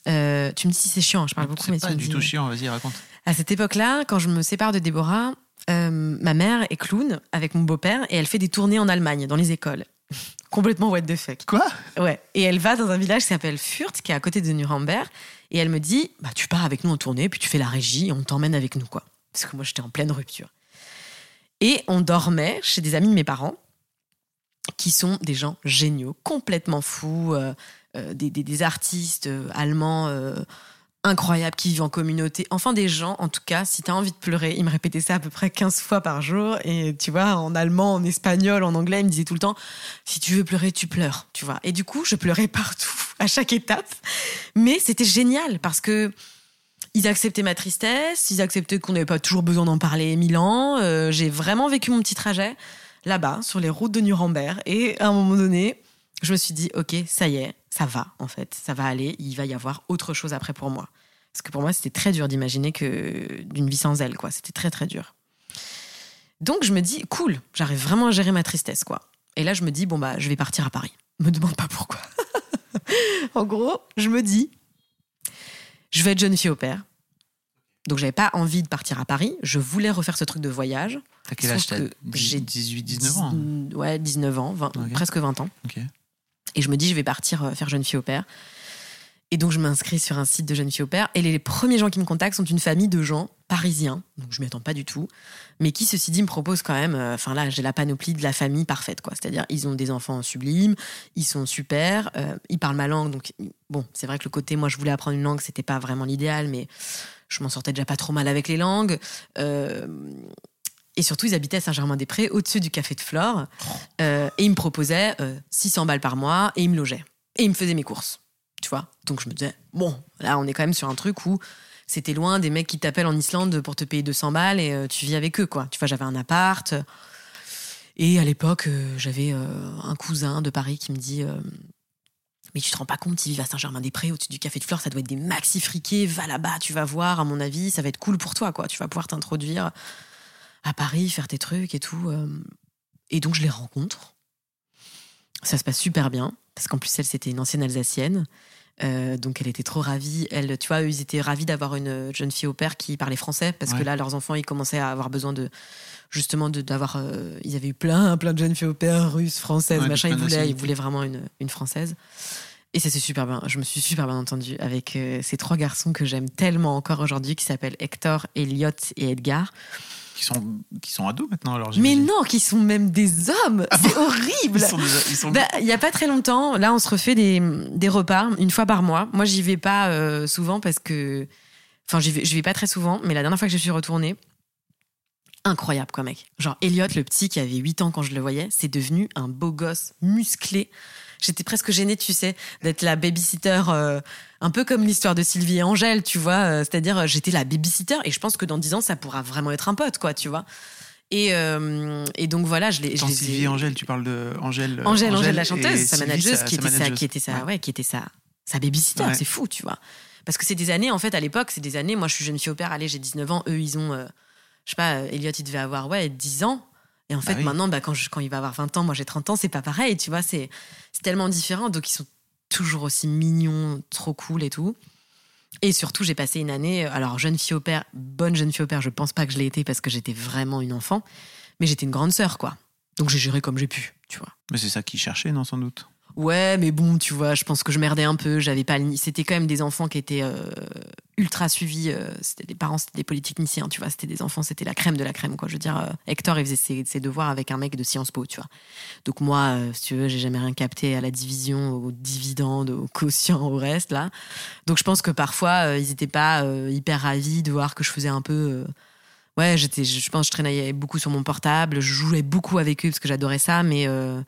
euh, tu me dis si c'est chiant, je parle beaucoup, mais tu pas me du dis- tout chiant, vas-y, raconte. à cette époque-là, quand je me sépare de Déborah, euh, ma mère est clown avec mon beau-père et elle fait des tournées en Allemagne, dans les écoles. Complètement what the fuck. Quoi? Ouais. Et elle va dans un village qui s'appelle Fürth, qui est à côté de Nuremberg. Et elle me dit, bah, tu pars avec nous en tournée, puis tu fais la régie et on t'emmène avec nous, quoi. Parce que moi, j'étais en pleine rupture. Et on dormait chez des amis de mes parents, qui sont des gens géniaux, complètement fous, euh, euh, des, des- des artistes euh, allemands incroyables qui vivent en communauté. Enfin, des gens, en tout cas, si tu as envie de pleurer, ils me répétaient ça à peu près 15 fois par jour. Et tu vois, en allemand, en espagnol, en anglais, ils me disaient tout le temps si tu veux pleurer, tu pleures, tu vois. Et du coup, je pleurais partout, à chaque étape. Mais c'était génial parce que ils acceptaient ma tristesse, ils acceptaient qu'on n'avait pas toujours besoin d'en parler mille ans. Euh, J'ai vraiment vécu mon petit trajet là-bas, sur les routes de Nuremberg. Et à un moment donné, je me suis dit, ok, ça y est, ça va, en fait, ça va aller, il va y avoir autre chose après pour moi. Parce que pour moi, c'était très dur d'imaginer que d'une vie sans elle, quoi. C'était très, très dur. Donc, je me dis, cool, j'arrive vraiment à gérer ma tristesse, quoi. Et là, je me dis, bon, bah, je vais partir à Paris. Me demande pas pourquoi. en gros, je me dis, je vais être jeune fille au père. Donc, j'avais pas envie de partir à Paris. Je voulais refaire ce truc de voyage. T'as quel âge j'ai 18, 19 ans Ouais, 19 ans, 20 Ok. presque 20 ans. Et je me dis, je vais partir euh, faire jeune fille au père. Et donc, je m'inscris sur un site de jeune fille au père. Et les premiers gens qui me contactent sont une famille de gens parisiens. Donc, je m'y attends pas du tout. Mais qui, ceci dit, me proposent quand même. euh, Enfin, là, j'ai la panoplie de la famille parfaite, quoi. C'est-à-dire, ils ont des enfants sublimes, ils sont super, euh, ils parlent ma langue. Donc, bon, c'est vrai que le côté, moi, je voulais apprendre une langue, c'était pas vraiment l'idéal, mais je m'en sortais déjà pas trop mal avec les langues. Euh, et surtout, ils habitaient à Saint-Germain-des-Prés, au-dessus du café de Flore. Euh, et ils me proposaient euh, 600 balles par mois et ils me logeaient. Et ils me faisaient mes courses. Tu vois Donc je me disais, bon, là, on est quand même sur un truc où c'était loin des mecs qui t'appellent en Islande pour te payer 200 balles et euh, tu vis avec eux, quoi. Tu vois, j'avais un appart. Et à l'époque, euh, j'avais euh, un cousin de Paris qui me dit. euh, mais tu te rends pas compte, ils vivent à Saint-Germain-des-Prés, au-dessus du café de Flore, ça doit être des maxi friqués, va là-bas, tu vas voir, à mon avis, ça va être cool pour toi, quoi. Tu vas pouvoir t'introduire à Paris, faire tes trucs et tout. euh. Et donc, je les rencontre. Ça se passe super bien, parce qu'en plus, elle, c'était une ancienne Alsacienne. Euh, donc, elle était trop ravie. Elle, tu vois, eux, ils étaient ravis d'avoir une jeune fille au père qui parlait français, parce Ouais. que là, leurs enfants, ils commençaient à avoir besoin de. Justement, de- d'avoir. euh, ils avaient eu plein, plein de jeunes filles au père, russes, françaises, Ouais, machin. Ils voulaient, ils voulaient vraiment une, une française. Et ça, c'est super bien. Je me suis super bien entendue avec euh, ces trois garçons que j'aime tellement encore aujourd'hui, qui s'appellent Hector, Elliot et Edgar. Qui sont, qui sont ados maintenant, alors Mais non, qui sont même des hommes. C'est horrible. Sont sont- Bah, Il y a pas très longtemps, là, on se refait des, des repas une fois par mois. Moi, j'y vais pas euh, souvent parce que. Enfin, j'y vais, vais pas très souvent, mais la dernière fois que je suis retournée, incroyable, quoi, mec. Genre, Elliot, le petit qui avait 8 ans quand je le voyais, c'est devenu un beau gosse musclé. J'étais presque gênée, tu sais, d'être la babysitter, euh, un peu comme l'histoire de Sylvie et Angèle, tu vois. euh, C'est-à-dire, euh, j'étais la babysitter et je pense que dans 10 ans, ça pourra vraiment être un pote, quoi, tu vois. Et, euh, et donc voilà, je l'ai. Sylvie et Angèle, tu parles de Angèle. euh, Angèle, Angèle, la chanteuse, sa Sylvie, manageuse, sa- qui, sa était sa, qui était sa, Ouais. ouais, qui était sa, sa babysitter. Ouais. C'est fou, tu vois. Parce que c'est des années, en fait, à l'époque, c'est des années. Moi, je suis jeune fille au père, allez, j'ai 19 ans, eux, ils ont euh, je sais pas, Elliot, il devait avoir ouais, 10 ans. Et en fait, Bah oui. maintenant, bah, quand, je- quand il va avoir 20 ans, moi j'ai 30 ans, c'est pas pareil, tu vois, c'est c'est tellement différent. Donc, ils sont toujours aussi mignons, trop cool et tout. Et surtout, j'ai passé une année, euh, alors jeune fille au père, bonne jeune fille au père, je pense pas que je l'ai été parce que j'étais vraiment une enfant, mais j'étais une grande sœur, quoi. Donc j'ai géré comme j'ai pu, tu vois. Mais c'est ça qu'ils cherchaient, non, sans doute? Ouais, mais bon, tu vois, je pense que je merdais un peu. J'avais pas. C'était quand même des enfants qui étaient euh, ultra suivis. euh, c'était des parents, c'était des polytechniciens, tu vois. C'était des enfants, c'était la crème de la crème, quoi. Je veux dire, euh, Hector, il faisait ses, devoirs avec un mec de Sciences Po, tu vois. Donc moi, si tu veux, j'ai jamais rien capté à la division, aux dividendes, au quotient, au reste là. Donc je pense que parfois, ils étaient pas hyper ravis de voir que je faisais un peu. Euh, Ouais, j'étais, je pense, je traînais beaucoup sur mon portable. Je jouais beaucoup avec eux parce que j'adorais ça, mais euh,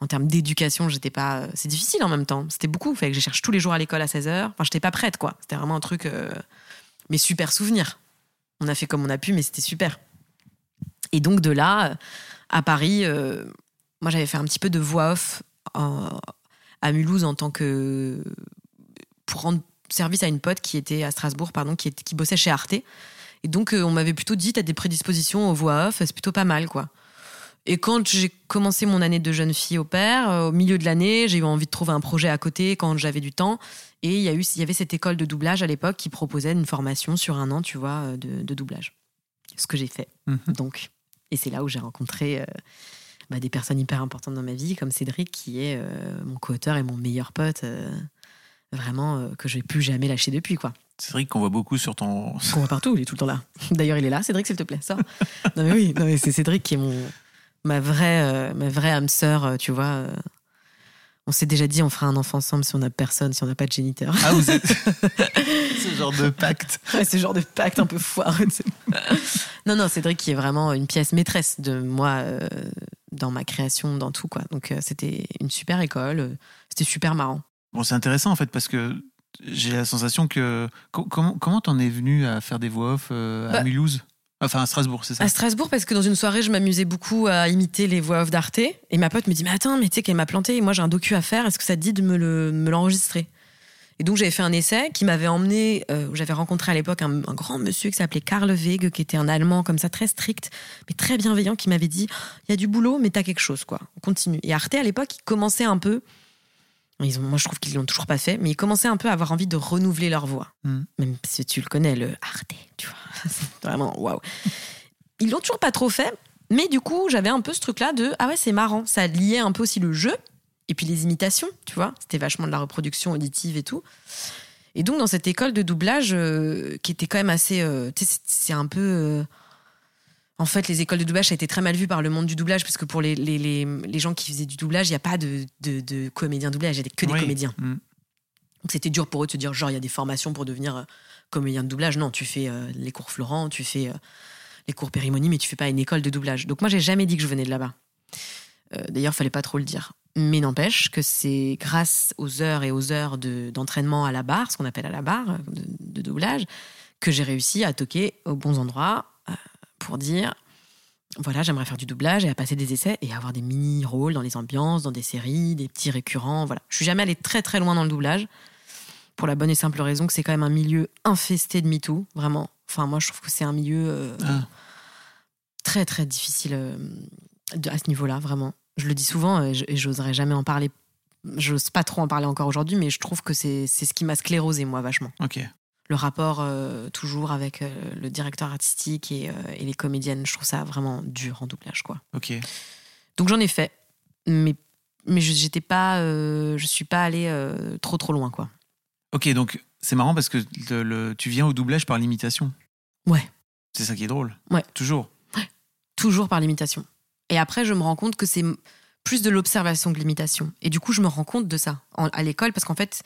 en termes d'éducation, j'étais pas. C'est difficile en même temps. C'était beaucoup. Fallait que je cherche tous les jours à l'école à 16h. Enfin, j'étais pas prête, quoi. C'était vraiment un truc. euh, Mais super souvenir. On a fait comme on a pu, mais c'était super. Et donc, de là, euh, à Paris, euh, moi, j'avais fait un petit peu de voix off à Mulhouse en tant que. pour rendre service à une pote qui était à Strasbourg, pardon, qui, qui bossait chez Arte. Et donc, euh, on m'avait plutôt dit, t'as des prédispositions aux voix off, c'est plutôt pas mal, quoi. Et quand j'ai commencé mon année de jeune fille au père, euh, au milieu de l'année, j'ai eu envie de trouver un projet à côté quand j'avais du temps. Et il y, a eu, il y avait cette école de doublage à l'époque qui proposait une formation sur un an, tu vois, euh, de, de doublage. Ce que j'ai fait. Mhm. Donc, et c'est là où j'ai rencontré euh, bah, des personnes hyper importantes dans ma vie, comme Cédric, qui est euh, mon co-auteur et mon meilleur pote, euh, vraiment euh, que je vais plus jamais lâcher depuis, quoi. Vrai qu'on voit beaucoup sur ton. Qu'on voit partout, il est tout le temps là. D'ailleurs, il est là, Cédric, s'il te plaît, sors. Non mais oui, non, mais c'est Cédric qui est mon ma vraie euh, ma vraie âme sœur, euh, tu vois. euh. On s'est déjà dit on fera un enfant ensemble si on a personne, si on n'a pas de géniteur. Ah, vous êtes. Ce genre de pacte. Ouais, ce genre de pacte un peu foireux. non, non, Cédric qui est vraiment une pièce maîtresse de moi euh, dans ma création, dans tout quoi. Donc euh, c'était une super école, euh, c'était super marrant. Bon, c'est intéressant en fait parce que j'ai la sensation que. co- Comment comment t'en es venu à faire des voix off euh, à Bah- Mulhouse? Enfin, à Strasbourg, c'est ça? À Strasbourg, parce que dans une soirée, je m'amusais beaucoup à imiter les voix off d'Arte. Et ma pote me dit Mais attends, mais tu sais qu'elle m'a planté, et moi j'ai un docu à faire, est-ce que ça te dit de me le- me l'enregistrer? Et donc j'avais fait un essai qui m'avait emmené, euh, où j'avais rencontré à l'époque un, un grand monsieur qui s'appelait Karl Wege, qui était un Allemand comme ça, très strict, mais très bienveillant, qui m'avait dit Il y a du boulot, mais t'as quelque chose, quoi. On continue. Et Arte, à l'époque, il commençait un peu. Ils ont, moi, je trouve qu'ils l'ont toujours pas fait, mais ils commençaient un peu à avoir envie de renouveler leur voix. Mm. Même si tu le connais, le Arte, tu vois. C'est vraiment waouh. Ils l'ont toujours pas trop fait, mais du coup, j'avais un peu ce truc-là de ah ouais, c'est marrant. Ça liait un peu aussi le jeu et puis les imitations, tu vois. C'était vachement de la reproduction auditive et tout. Et donc, dans cette école de doublage, euh, qui était quand même assez. euh, tu sais, c'est- c'est un peu. euh, en fait, les écoles de doublage, ça a été très mal vu par le monde du doublage, parce que pour les, les, les, les gens qui faisaient du doublage, il n'y a pas de, de, de comédiens doublage, il y a que des Oui. comédiens. Mm. Donc c'était dur pour eux de se dire, genre, il y a des formations pour devenir euh, comédien de doublage. Non, tu fais euh, les cours Florent, tu fais euh, les cours Périmonie, mais tu fais pas une école de doublage. Donc moi, j'ai jamais dit que je venais de là-bas. Euh, D'ailleurs, fallait pas trop le dire. Mais n'empêche que c'est grâce aux heures et aux heures de- d'entraînement à la barre, ce qu'on appelle à la barre, de, de doublage, que j'ai réussi à toquer aux bons endroits pour dire voilà, j'aimerais faire du doublage et à passer des essais et avoir des mini-rôles dans les ambiances, dans des séries, des petits récurrents. Voilà. Je suis jamais allée très très loin dans le doublage pour la bonne et simple raison que c'est quand même un milieu infesté de MeToo, vraiment. Enfin, moi, je trouve que c'est un milieu euh, Ah. très très difficile euh, de- à ce niveau-là, vraiment. Je le dis souvent euh, et j'oserais jamais en parler. J'ose pas trop en parler encore aujourd'hui, mais je trouve que c'est c'est ce qui m'a sclérosé, moi, vachement Ok. Le rapport euh, toujours avec euh, le directeur artistique et, euh, et les comédiennes. Je trouve ça vraiment dur en doublage, quoi. Ok. Donc j'en ai fait, mais mais je j'étais pas, je suis pas allée trop trop loin, quoi. Ok, donc c'est marrant parce que le- le- tu viens au doublage par l'imitation. Ouais. C'est ça qui est drôle. Ouais. Toujours. Toujours par l'imitation. Et après, je me rends compte que c'est plus de l'observation que l'imitation. Et du coup, je me rends compte de ça en- à l'école parce qu'en fait,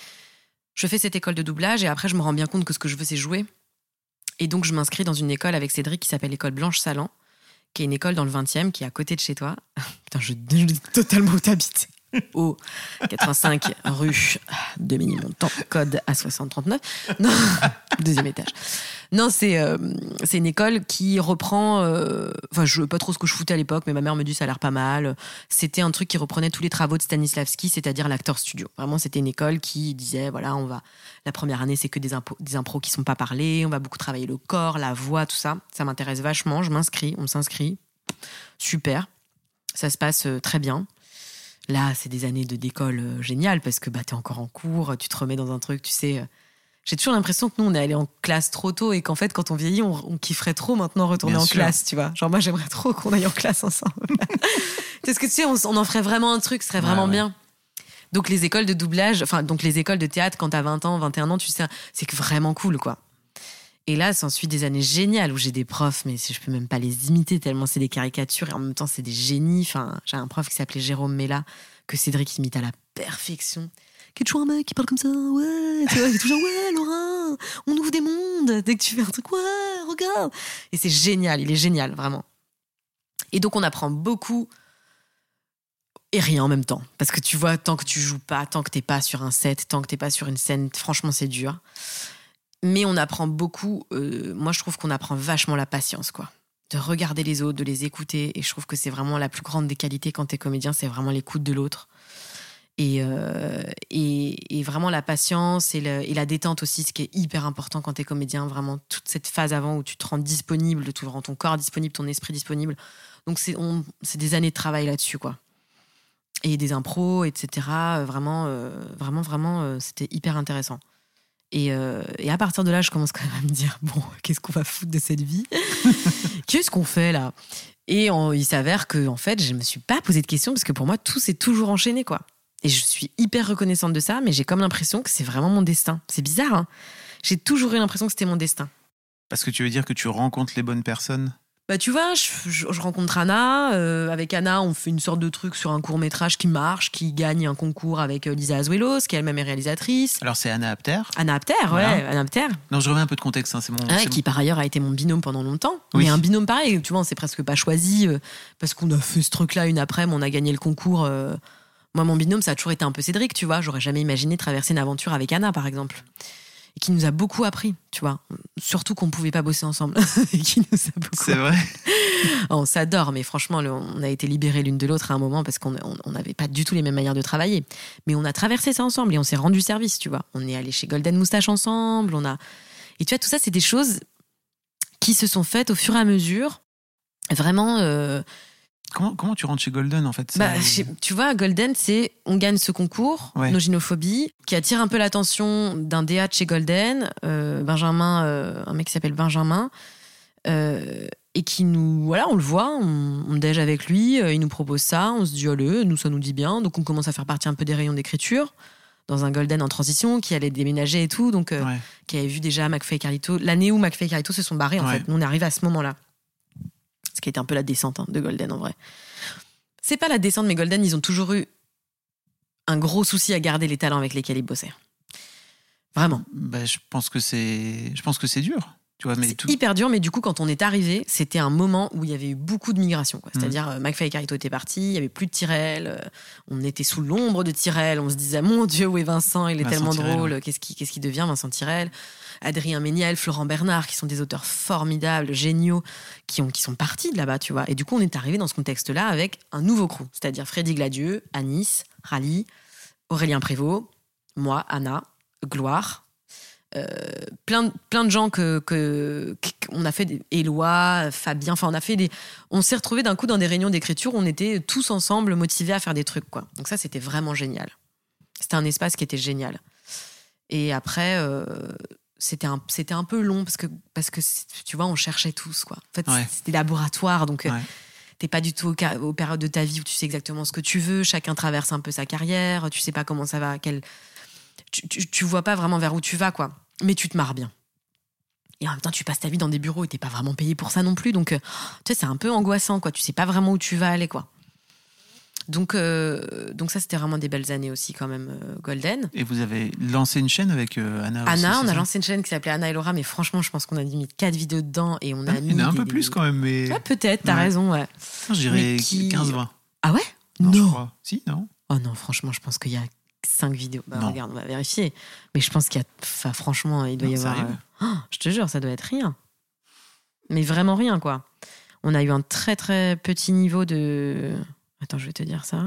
je fais cette école de doublage et après, je me rends bien compte que ce que je veux, c'est jouer. Et donc, je m'inscris dans une école avec Cédric qui s'appelle l'école Blanche Salan, qui est une école dans le 20e, qui est à côté de chez toi. Putain, je, je dis totalement où t'habites. au 85 rue de Ménilmontant, code A6039. Non, deuxième étage. Non, c'est euh, c'est une école qui reprend. euh, Enfin, je ne sais pas trop ce que je foutais à l'époque, mais ma mère me dit ça a l'air pas mal. C'était un truc qui reprenait tous les travaux de Stanislavski, c'est-à-dire l'acteur studio. Vraiment, c'était une école qui disait voilà, on va. La première année, c'est que des, impos- des impros qui sont pas parlés. On va beaucoup travailler le corps, la voix, tout ça. Ça m'intéresse vachement. Je m'inscris, on s'inscrit. Super. Ça se passe euh, très bien. Là, c'est des années de d'école euh, géniales parce que bah, tu es encore en cours, tu te remets dans un truc, tu sais. euh, J'ai toujours l'impression que nous, on est allé en classe trop tôt et qu'en fait, quand on vieillit, on, on kifferait trop maintenant retourner Bien en sûr. classe, tu vois. Genre, moi, j'aimerais trop qu'on aille en classe ensemble. Parce que tu sais, on, en ferait vraiment un truc, ce serait vraiment ouais. bien. Donc, les écoles de doublage, enfin, donc les écoles de théâtre, quand t'as 20 ans, 21 ans, tu sais, c'est vraiment cool, quoi. Et là, s'ensuit des années géniales où j'ai des profs, mais je peux même pas les imiter tellement c'est des caricatures et en même temps c'est des génies. Enfin, j'ai un prof qui s'appelait Jérôme Mella que Cédric imite à la perfection. Qui est toujours un mec qui parle comme ça, ouais, tu vois, il est toujours ouais, Laura, on ouvre des mondes. Dès que tu fais un truc, ouais, regarde. Et c'est génial, il est génial, vraiment. Et donc on apprend beaucoup et rien en même temps. Parce que tu vois, tant que tu joues pas, tant que t'es pas sur un set, tant que t'es pas sur une scène, franchement, c'est dur. Mais on apprend beaucoup. euh, moi, je trouve qu'on apprend vachement la patience, quoi. De regarder les autres, de les écouter. Et je trouve que c'est vraiment la plus grande des qualités quand t'es comédien, c'est vraiment l'écoute de l'autre. Et, euh, et, vraiment la patience et, la détente aussi, ce qui est hyper important quand t'es comédien. Vraiment toute cette phase avant où tu te rends disponible, tu rends ton corps disponible, ton esprit disponible. Donc c'est des années de travail là-dessus, quoi. Et des impros, etc. Euh, Vraiment, vraiment, vraiment, c'était hyper intéressant. Et, euh, et à partir de là, je commence quand même à me dire bon, qu'est-ce qu'on va foutre de cette vie? Qu'est-ce qu'on fait là? Et en- il s'avère que en fait, je me suis pas posé de questions parce que pour moi, tout s'est toujours enchaîné, quoi. Et je suis hyper reconnaissante de ça, mais j'ai comme l'impression que c'est vraiment mon destin. C'est bizarre, hein? J'ai toujours eu l'impression que c'était mon destin. Parce que tu veux dire que tu rencontres les bonnes personnes? Bah tu vois, je, je- je rencontre Anna. euh, avec Anna, on fait une sorte de truc sur un court métrage qui marche, qui gagne un concours avec euh, Lisa Azuelos, qui elle-même est réalisatrice. Alors c'est Anna Apter. Anna Apter, ouais, Voilà. Anna Apter. Non, je remets un peu de contexte. hein, c'est mon. Ouais, c'est qui par ailleurs a été mon binôme pendant longtemps. Oui. Mais un binôme pareil, tu vois, on s'est presque pas choisi euh, parce qu'on a fait ce truc-là une après-midi, on a gagné le concours. euh. Moi, mon binôme, ça a toujours été un peu Cédric, tu vois. J'aurais jamais imaginé traverser une aventure avec Anna, par exemple. Et qui nous a beaucoup appris, tu vois. Surtout qu'on pouvait pas bosser ensemble. Et qui nous a beaucoup C'est vrai. On s'adore, mais franchement, on a été libérés l'une de l'autre à un moment parce qu'on on- on n'avait pas du tout les mêmes manières de travailler. Mais on a traversé ça ensemble et on s'est rendu service, tu vois. On est allé chez Golden Moustache ensemble, on a. Et tu vois, tout ça, c'est des choses qui se sont faites au fur et à mesure. Vraiment, euh, Comment, comment tu rentres chez Golden en fait bah, tu vois, Golden, c'est on gagne ce concours, Ouais. Noginophobie, qui attire un peu l'attention d'un DA de chez Golden, euh, Benjamin, euh, un mec qui s'appelle Benjamin, euh, et qui nous, voilà, on le voit, on, on déj avec lui, il nous propose ça, on se dit allez, nous ça nous dit bien, donc on commence à faire partie un peu des rayons d'écriture dans un Golden en transition qui allait déménager et tout, donc Ouais. qui avait vu déjà McFay et Carlito, l'année où McFay et Carlito se sont barrés en Ouais. fait. Nous on est arrivé à ce moment-là. Qui était un peu la descente hein, de Golden en vrai. C'est pas la descente, mais Golden, ils ont toujours eu un gros souci à garder les talents avec lesquels ils bossaient. Vraiment. Bah, je pense que c'est. Je pense que c'est dur. Tu vois, mais C'est tout. hyper dur, mais du coup, quand on est arrivé, c'était un moment où il y avait eu beaucoup de migration. quoi. Mhm. C'est-à-dire, McFly et Carito étaient partis, il y avait plus de Tyrell, euh, on était sous l'ombre de Tyrell, on se disait, mon Dieu, où est Vincent? Il est Vincent tellement Tyrell, drôle, ouais. qu'est-ce qui, qu'est-ce qui devient Vincent Tyrell? Adrien Méniel, Florent Bernard, qui sont des auteurs formidables, géniaux, qui, ont, qui sont partis de là-bas, tu vois. Et du coup, on est arrivé dans ce contexte-là avec un nouveau crew, c'est-à-dire Freddy Gladieux, Anis, Rally, Aurélien Prévost, moi, Anna, Gloire, euh, plein, de- plein de gens que, que, on a fait des Éloi, Fabien, enfin on a fait des on s'est retrouvés d'un coup dans des réunions d'écriture où on était tous ensemble motivés à faire des trucs quoi. Donc ça c'était vraiment génial. C'était un espace qui était génial. Et après euh, c'était un c'était un peu long parce que parce que tu vois on cherchait tous quoi. En fait Ouais. c'était laboratoire donc euh, Ouais. t'es pas du tout au aux périodes de ta vie où tu sais exactement ce que tu veux. Chacun traverse un peu sa carrière. Tu sais pas comment ça va. Quel... Tu, tu, tu vois pas vraiment vers où tu vas, quoi. Mais tu te marres bien. Et en même temps, tu passes ta vie dans des bureaux et t'es pas vraiment payé pour ça non plus. Donc, euh, tu sais, c'est un peu angoissant, quoi. Tu sais pas vraiment où tu vas aller, quoi. Donc, euh, donc ça, c'était vraiment des belles années aussi, quand même, euh, Golden. Et vous avez lancé une chaîne avec euh, Anna Anna, on a lancé une chaîne qui s'appelait Anna et Laura, mais franchement, je pense qu'on a mis quatre vidéos dedans et on a Ah, mis. Il y en a un des- peu des- plus quand même, mais. Ouais, peut-être, t'as Ouais. raison, ouais. Non, je dirais qui- 15-20. Ah ouais? Non, crois. Si, non Oh non, franchement, je pense qu'il y a cinq vidéos. Bah, regarde, on va vérifier. Mais je pense qu'il y a. Enfin, franchement, il doit Non, y avoir. euh, oh, je te jure, ça doit être rien. Mais vraiment rien, quoi. On a eu un très très petit niveau de. Attends, je vais te dire ça.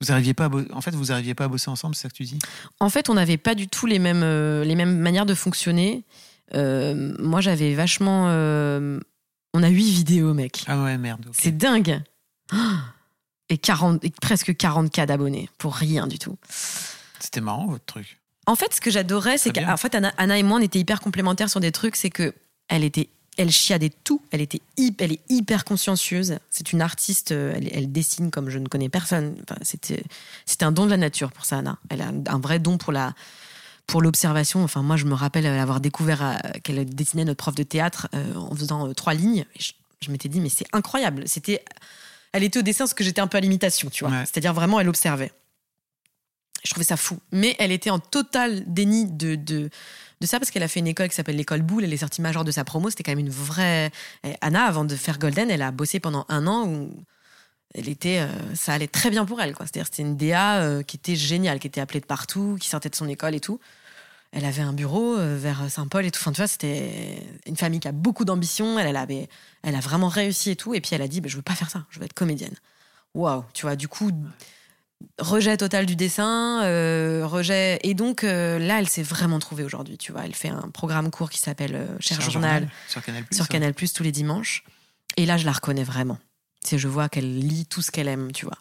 Vous arriviez pas à bo- En fait, vous arriviez pas à bosser ensemble, c'est ça que tu dis? En fait, on n'avait pas du tout les mêmes, euh, les mêmes manières de fonctionner. Euh, moi, j'avais vachement. euh, On a huit vidéos, mec. Ah ouais, merde. C'est dingue. Ah Et, 40, et presque 40K d'abonnés pour rien du tout. C'était marrant votre truc. En fait, ce que j'adorais, c'est qu'en fait, Anna, Anna et moi, on était hyper complémentaires sur des trucs. C'est que elle était, elle chiadait tout. Elle était, hyp- elle est hyper consciencieuse. C'est une artiste. euh, Elle, elle dessine comme je ne connais personne. Enfin, c'était, c'était un don de la nature pour ça, Anna. Elle a un, un vrai don pour la, pour l'observation. Enfin, moi, je me rappelle avoir découvert euh, qu'elle dessinait notre prof de théâtre euh, en faisant trois lignes. Et je, je m'étais dit, mais c'est incroyable. C'était, elle était au dessin parce que j'étais un peu à l'imitation, tu vois. Ouais. C'est-à-dire vraiment, elle observait. Je trouvais ça fou. Mais elle était en total déni de, de, de ça parce qu'elle a fait une école qui s'appelle l'école Boulle. Elle est sortie major de sa promo. C'était quand même une vraie. Eh, Anna, avant de faire Golden, elle a bossé pendant un an où elle était, euh, ça allait très bien pour elle. quoi. C'est-à-dire c'était une DA euh, qui était géniale, qui était appelée de partout, qui sortait de son école et tout. Elle avait un bureau euh, vers Saint-Paul et tout. Enfin, tu vois, c'était une famille qui a beaucoup d'ambition. Elle, elle, avait, elle a vraiment réussi et tout. Et puis elle a dit, bah, je veux pas faire ça, je veux être comédienne. Waouh, tu vois, du coup, rejet total du dessin, euh, rejet. Et donc euh, là, elle s'est vraiment trouvée aujourd'hui, tu vois. Elle fait un programme court qui s'appelle euh, Cher Journal, Sur Canal sur Canal Plus tous les dimanches. Et là, je la reconnais vraiment. C'est je vois qu'elle lit tout ce qu'elle aime, tu vois.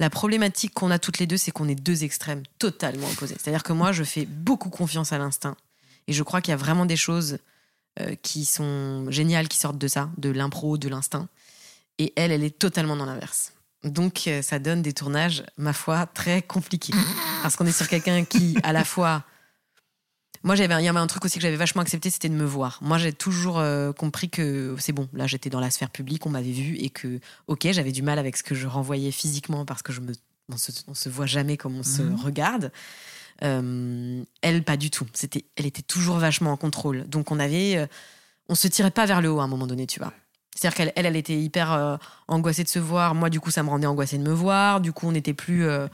La problématique qu'on a toutes les deux, c'est qu'on est deux extrêmes totalement opposés. C'est-à-dire que moi, je fais beaucoup confiance à l'instinct. Et je crois qu'il y a vraiment des choses euh, qui sont géniales qui sortent de ça, de l'impro, de l'instinct. Et elle, elle est totalement dans l'inverse. Donc, euh, ça donne des tournages, ma foi, très compliqués. Parce qu'on est sur quelqu'un qui, à la fois. Moi, j'avais, il y avait un truc aussi que j'avais vachement accepté, c'était de me voir. Moi, j'ai toujours euh, compris que c'est bon. Là, j'étais dans la sphère publique, on m'avait vu et que, ok, j'avais du mal avec ce que je renvoyais physiquement parce que je me, on se, on se voit jamais comme on se regarde. Euh, elle, pas du tout. C'était, elle était toujours vachement en contrôle. Donc, on avait, euh, on se tirait pas vers le haut à un moment donné, tu vois. C'est-à-dire qu'elle, elle, elle était hyper euh, angoissée de se voir. Moi, du coup, ça me rendait angoissée de me voir. Du coup, on n'était plus. euh,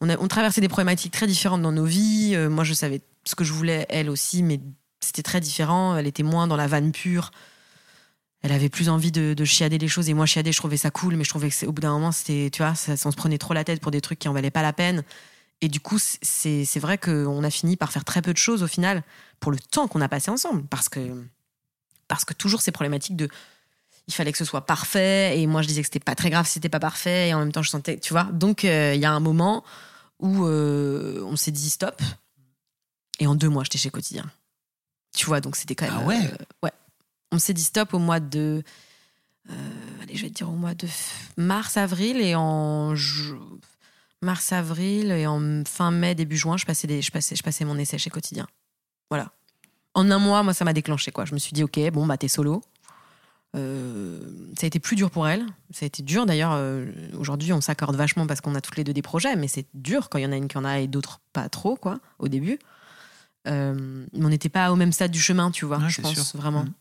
on, a- on traversait des problématiques très différentes dans nos vies. Euh, moi, je savais ce que je voulais, elle aussi, mais c'était très différent. Elle était moins dans la vanne pure. Elle avait plus envie de, de chiader les choses. Et moi, chiader, je trouvais ça cool, mais je trouvais que c'est- au bout d'un moment, c'était, tu vois, on se prenait trop la tête pour des trucs qui en valaient pas la peine. Et du coup, c'est, c'est vrai qu'on a fini par faire très peu de choses au final pour le temps qu'on a passé ensemble. Parce que, parce que toujours ces problématiques de il fallait que ce soit parfait et moi je disais que c'était pas très grave si c'était pas parfait et en même temps je sentais tu vois donc euh, il y a un moment où euh, on s'est dit stop et en deux mois j'étais chez quotidien tu vois donc c'était quand même Ah ouais euh, ouais on s'est dit stop au mois de euh, allez je vais te dire au mois de f- mars avril et en ju- mars avril et en fin mai début juin je passais des, je passais je passais mon essai chez quotidien voilà en un mois moi ça m'a déclenché quoi je me suis dit ok bon bah t'es solo euh, ça a été plus dur pour elle. Ça a été dur d'ailleurs. euh, Aujourd'hui, on s'accorde vachement parce qu'on a toutes les deux des projets, mais c'est dur quand il y en a une qui en a et d'autres pas trop, quoi, au début. Euh, mais on n'était pas au même stade du chemin, tu vois, Ouais, je pense, sûr. vraiment. Mhm.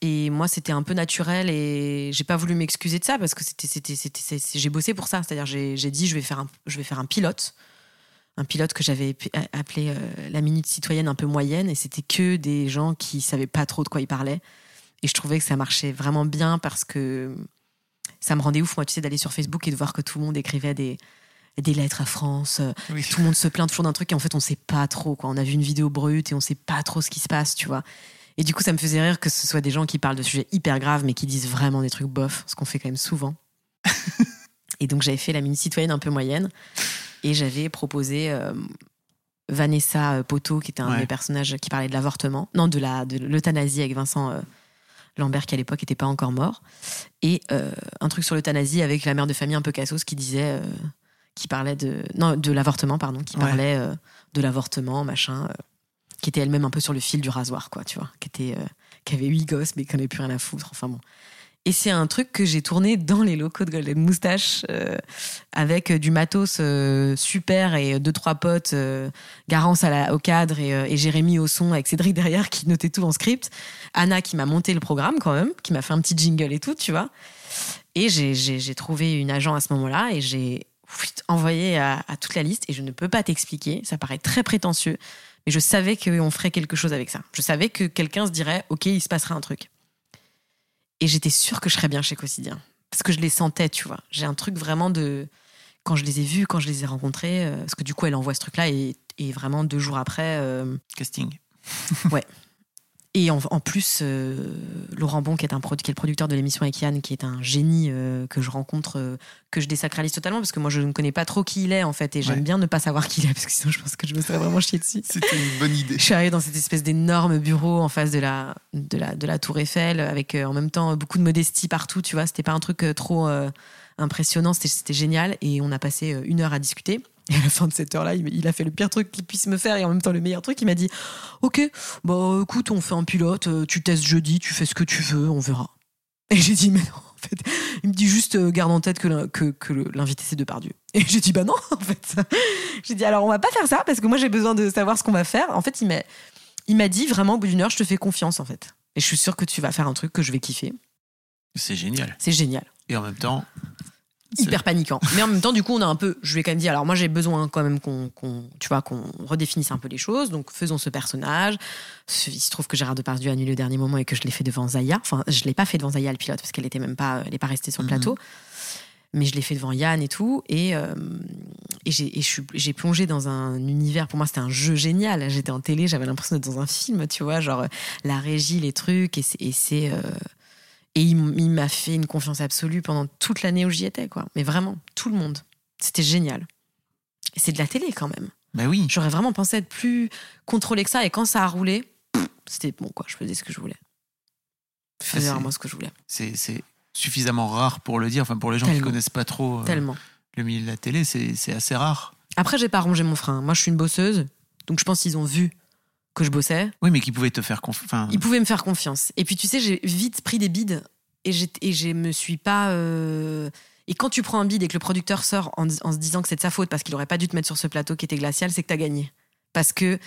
Et moi, c'était un peu naturel et j'ai pas voulu m'excuser de ça parce que c'était, c'était, c'était, c'est- c'est- j'ai bossé pour ça. C'est-à-dire, j'ai, j'ai dit, je vais faire un, je vais faire un pilote. Un pilote que j'avais appelé euh, la minute citoyenne un peu moyenne et c'était que des gens qui savaient pas trop de quoi ils parlaient. Et je trouvais que ça marchait vraiment bien parce que ça me rendait ouf, moi, tu sais, d'aller sur Facebook et de voir que tout le monde écrivait des, des lettres à France. euh, Oui. Tout le monde se plaint toujours d'un truc et en fait, on sait pas trop, quoi. On a vu une vidéo brute et on sait pas trop ce qui se passe, tu vois. Et du coup, ça me faisait rire que ce soit des gens qui parlent de sujets hyper graves mais qui disent vraiment des trucs bof, ce qu'on fait quand même souvent. et donc, j'avais fait la mini citoyenne un peu moyenne et j'avais proposé euh, Vanessa euh, Poto, qui était un Ouais. de mes personnages qui parlait de l'avortement, non, de la de l'euthanasie avec Vincent euh, Lambert qui à l'époque n'était pas encore mort, et euh, un truc sur l'euthanasie avec la mère de famille un peu cassos qui disait, euh, qui parlait de non de l'avortement pardon, qui Ouais. parlait euh, de l'avortement machin, euh, qui était elle-même un peu sur le fil du rasoir quoi, tu vois, qui était euh, qui avait huit gosses mais qui n'en avait plus rien à foutre, enfin bon. Et c'est un truc que j'ai tourné dans les locaux de Golden Moustache avec du matos super et deux trois potes, Garance à la- au cadre et, et Jérémy au son avec Cédric derrière qui notait tout en script, Anna qui m'a monté le programme quand même, qui m'a fait un petit jingle et tout, tu vois. Et j'ai- trouvé une agent à ce moment-là et j'ai envoyé à, à toute la liste et je ne peux pas t'expliquer. Ça paraît très prétentieux, mais je savais qu'on ferait quelque chose avec ça. Je savais que quelqu'un se dirait, ok, il se passera un truc. Et j'étais sûre que je serais bien chez Quotidien parce que je les sentais, tu vois. J'ai un truc vraiment de quand je les ai vus, quand je les ai rencontrés, euh, parce que du coup, elle envoie ce truc-là et, et vraiment deux jours après. euh, Casting. Ouais. Et en, en plus, euh, Laurent Bon, qui est, un qui est le producteur de l'émission avec Yann, qui est un génie euh, que je rencontre, euh, que je désacralise totalement, parce que moi, je ne connais pas trop qui il est, en fait, et j'aime Ouais. bien ne pas savoir qui il est, parce que sinon, je pense que je me serais vraiment chié dessus. C'était une bonne idée. Je suis arrivée dans cette espèce d'énorme bureau en face de la, de la, de la Tour Eiffel, avec en même temps beaucoup de modestie partout, tu vois. C'était pas un truc trop impressionnant, c'était- génial. Et on a passé une heure à discuter. Et à la fin de cette heure-là, il, a fait le pire truc qu'il puisse me faire et en même temps le meilleur truc. Il m'a dit Ok, bah écoute, on fait un pilote, euh, tu testes jeudi, tu fais ce que tu veux, on verra. Et j'ai dit Mais non, en fait. Il me dit juste euh, garde en tête que l'invité c'est Depardieu. Et j'ai dit Bah non, en fait. J'ai dit Alors on va pas faire ça parce que moi j'ai besoin de savoir ce qu'on va faire. En fait, il m'a il m'a dit vraiment au bout d'une heure, je te fais confiance en fait. Et je suis sûre que tu vas faire un truc que je vais kiffer. C'est génial. C'est génial. Et en même temps, Hyper paniquant. Mais en même temps, du coup, on a un peu. Je lui ai quand même dit alors, moi, j'ai besoin quand même qu'on, tu vois, qu'on redéfinisse un peu les choses. Donc, faisons ce personnage. Il se trouve que Gérard Depardieu a annulé au dernier moment et que je l'ai fait devant Zaya. Enfin, je l'ai pas fait devant Zaya, le pilote, parce qu'elle était même pas. Elle est pas restée sur le Mhm. plateau. Mais je l'ai fait devant Yann et tout. Et, euh, et j'ai, plongé dans un univers. Pour moi, c'était un jeu génial. J'étais en télé, j'avais l'impression d'être dans un film, tu vois, genre euh, la régie, les trucs. Et c'est. Et, il, m'a fait une confiance absolue pendant toute l'année où j'y étais, quoi. Mais vraiment, tout le monde. C'était génial. Et c'est de la télé quand même. bah oui. J'aurais vraiment pensé être plus contrôlé que ça. Et quand ça a roulé, c'était bon, quoi. Je faisais ce que je voulais. Je faisais vraiment ce que je voulais. C'est suffisamment rare pour le dire. Enfin, pour les gens qui Tellement. connaissent pas trop euh, Tellement. le milieu de la télé, c'est c'est assez rare. Après, j'ai pas rongé mon frein. Moi, je suis une bosseuse. Donc, je pense qu'ils ont vu que je bossais. Oui, mais qui pouvaient te faire confiance. Ils pouvaient me faire confiance. Et puis, tu sais, j'ai vite pris des bides et, et je me suis pas. euh, Et quand tu prends un bide et que le producteur sort en, en se disant que c'est de sa faute parce qu'il aurait pas dû te mettre sur ce plateau qui était glacial, c'est que t'as gagné. Parce que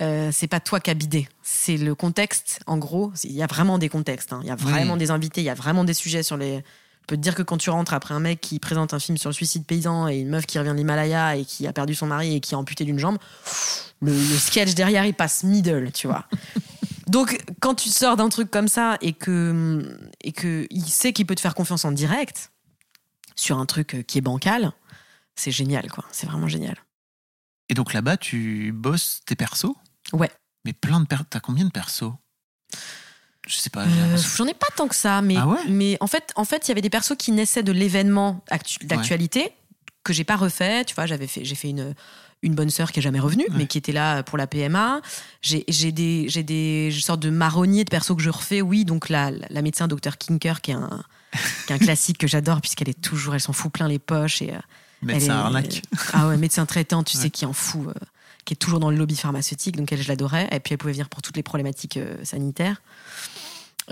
euh, c'est pas toi qui as bidé. C'est le contexte. En gros, il y a vraiment des contextes. hein. Il y a vraiment Oui. des invités, il y a vraiment des sujets sur les. Je peux te dire que quand tu rentres après un mec qui présente un film sur le suicide paysan et une meuf qui revient de l'Himalaya et qui a perdu son mari et qui est amputée d'une jambe, le, le sketch derrière il passe middle, tu vois. Donc, quand tu sors d'un truc comme ça et que, et que il sait qu'il peut te faire confiance en direct sur un truc euh, qui est bancal, c'est génial, quoi. C'est vraiment génial. Et donc là-bas, tu bosses tes persos? Ouais. Mais plein de persos. T'as combien de persos? Je sais pas. Euh, J'en ai pas tant que ça, mais, Ah ouais? mais en fait, en fait, il y avait des persos qui naissaient de l'événement actu- d'actualité que j'ai pas refait. Tu vois, j'avais fait, j'ai fait une une bonne sœur qui est jamais revenue, Ouais. mais qui était là pour la PMA. J'ai des j'ai des sortes de marronniers de persos que je refais. Oui, donc la la médecin Dr Kinker qui est un qui est un classique que j'adore puisqu'elle est toujours, elle s'en fout plein les poches et euh, Médecin est- arnaque. Ah ouais, médecin traitant, tu Ouais. sais, qui en fout, euh, qui est toujours dans le lobby pharmaceutique, donc elle, je l'adorais. Et puis elle pouvait venir pour toutes les problématiques euh, sanitaires.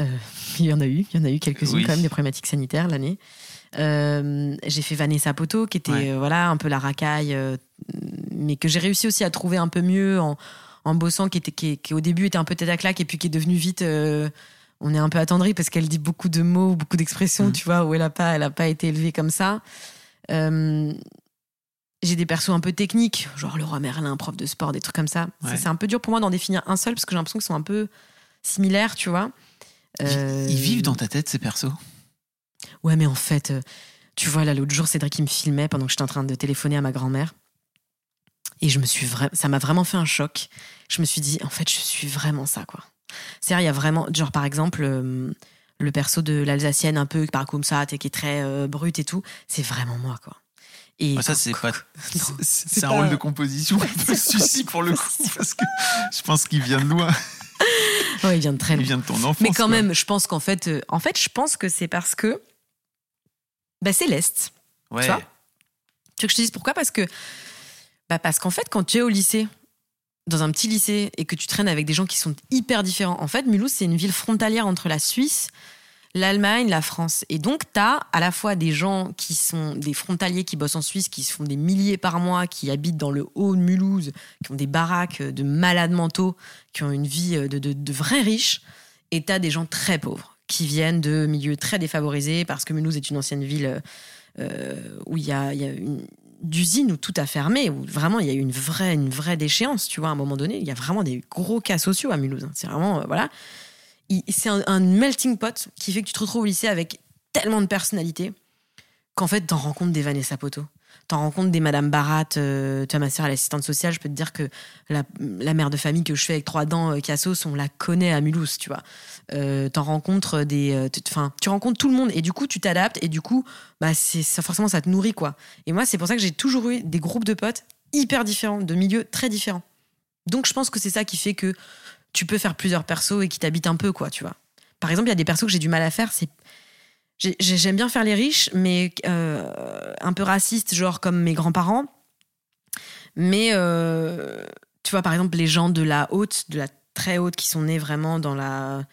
Euh, il y en a eu, il y en a eu quelques-unes Oui. quand même des problématiques sanitaires l'année. Euh, j'ai fait Vanessa Poto, qui était Ouais. euh, voilà un peu la racaille, mais que j'ai réussi aussi à trouver un peu mieux en, en bossant, qui était qui, qui au début était un peu tête à claque et puis qui est devenue vite. on est un peu attendri parce qu'elle dit beaucoup de mots, beaucoup d'expressions, Mm. tu vois, où elle a pas, elle a pas été élevée comme ça. J'ai des persos un peu techniques, genre le roi Merlin, prof de sport, des trucs comme ça. Ouais. C'est un peu dur pour moi d'en définir un seul parce que j'ai l'impression qu'ils sont un peu similaires, tu vois. Ils- Euh, Ils vivent dans ta tête, ces persos? Ouais, mais en fait, euh, tu vois, là, l'autre jour, Cédric, il me filmait pendant que j'étais en train de téléphoner à ma grand-mère. Et je me suis vraiment, ça m'a vraiment fait un choc. Je me suis dit, en fait, je suis vraiment ça, quoi. C'est-à-dire, il y a vraiment, genre, par exemple, euh, le perso de l'Alsacienne, un peu par comme ça, qui est très euh, brute et tout, c'est vraiment moi, quoi. Et Ah, Ça, c'est pas. C'est- un pas- rôle de composition un peu suicide pour le coup, parce que je pense qu'il vient de loin. Ouais, il vient de très Il vient de ton enfance. Mais quand quoi. même, je pense qu'en fait, euh, en fait, je pense que c'est parce que, bah, c'est l'Est. Ouais. tu vois? Tu veux que je te dise pourquoi? Parce que, bah parce qu'en fait, quand tu es au lycée, dans un petit lycée, et que tu traînes avec des gens qui sont hyper différents, en fait, Mulhouse, c'est une ville frontalière entre la Suisse, l'Allemagne, la France. Et donc, tu as à la fois des gens qui sont des frontaliers qui bossent en Suisse, qui se font des milliers par mois, qui habitent dans le haut de Mulhouse, qui ont des baraques de malades mentaux, qui ont une vie de, de, de vrais riches. Et tu as des gens très pauvres qui viennent de milieux très défavorisés parce que Mulhouse est une ancienne ville euh, où il y a, une, d'usines où tout a fermé, où vraiment il y a eu une vraie, une vraie déchéance, tu vois, à un moment donné, il y a vraiment des gros cas sociaux à Mulhouse. hein. C'est vraiment, euh, voilà. C'est un, melting pot qui fait que tu te retrouves au lycée avec tellement de personnalités qu'en fait, t'en rencontres des Vanessa Poto. T'en rencontres des Madame Barat. euh, tu vois, ma sœur, elle est assistante sociale. Je peux te dire que la, mère de famille que je fais avec trois dents, euh, Cassos, on la connaît à Mulhouse, tu vois. Euh, t'en rencontres des. euh, Enfin, tu rencontres tout le monde et du coup, tu t'adaptes et du coup, bah, forcément, ça te nourrit, quoi. Et moi, c'est pour ça que j'ai toujours eu des groupes de potes hyper différents, de milieux très différents. Donc, je pense que c'est ça qui fait que tu peux faire plusieurs persos et qui t'habitent un peu, quoi, tu vois. Par exemple, il y a des persos que j'ai du mal à faire, c'est. j'ai- j'ai- J'aime bien faire les riches, mais euh, un peu racistes, genre comme mes grands-parents. Mais euh, tu vois, par exemple, les gens de la haute, de la très haute, qui sont nés vraiment dans la.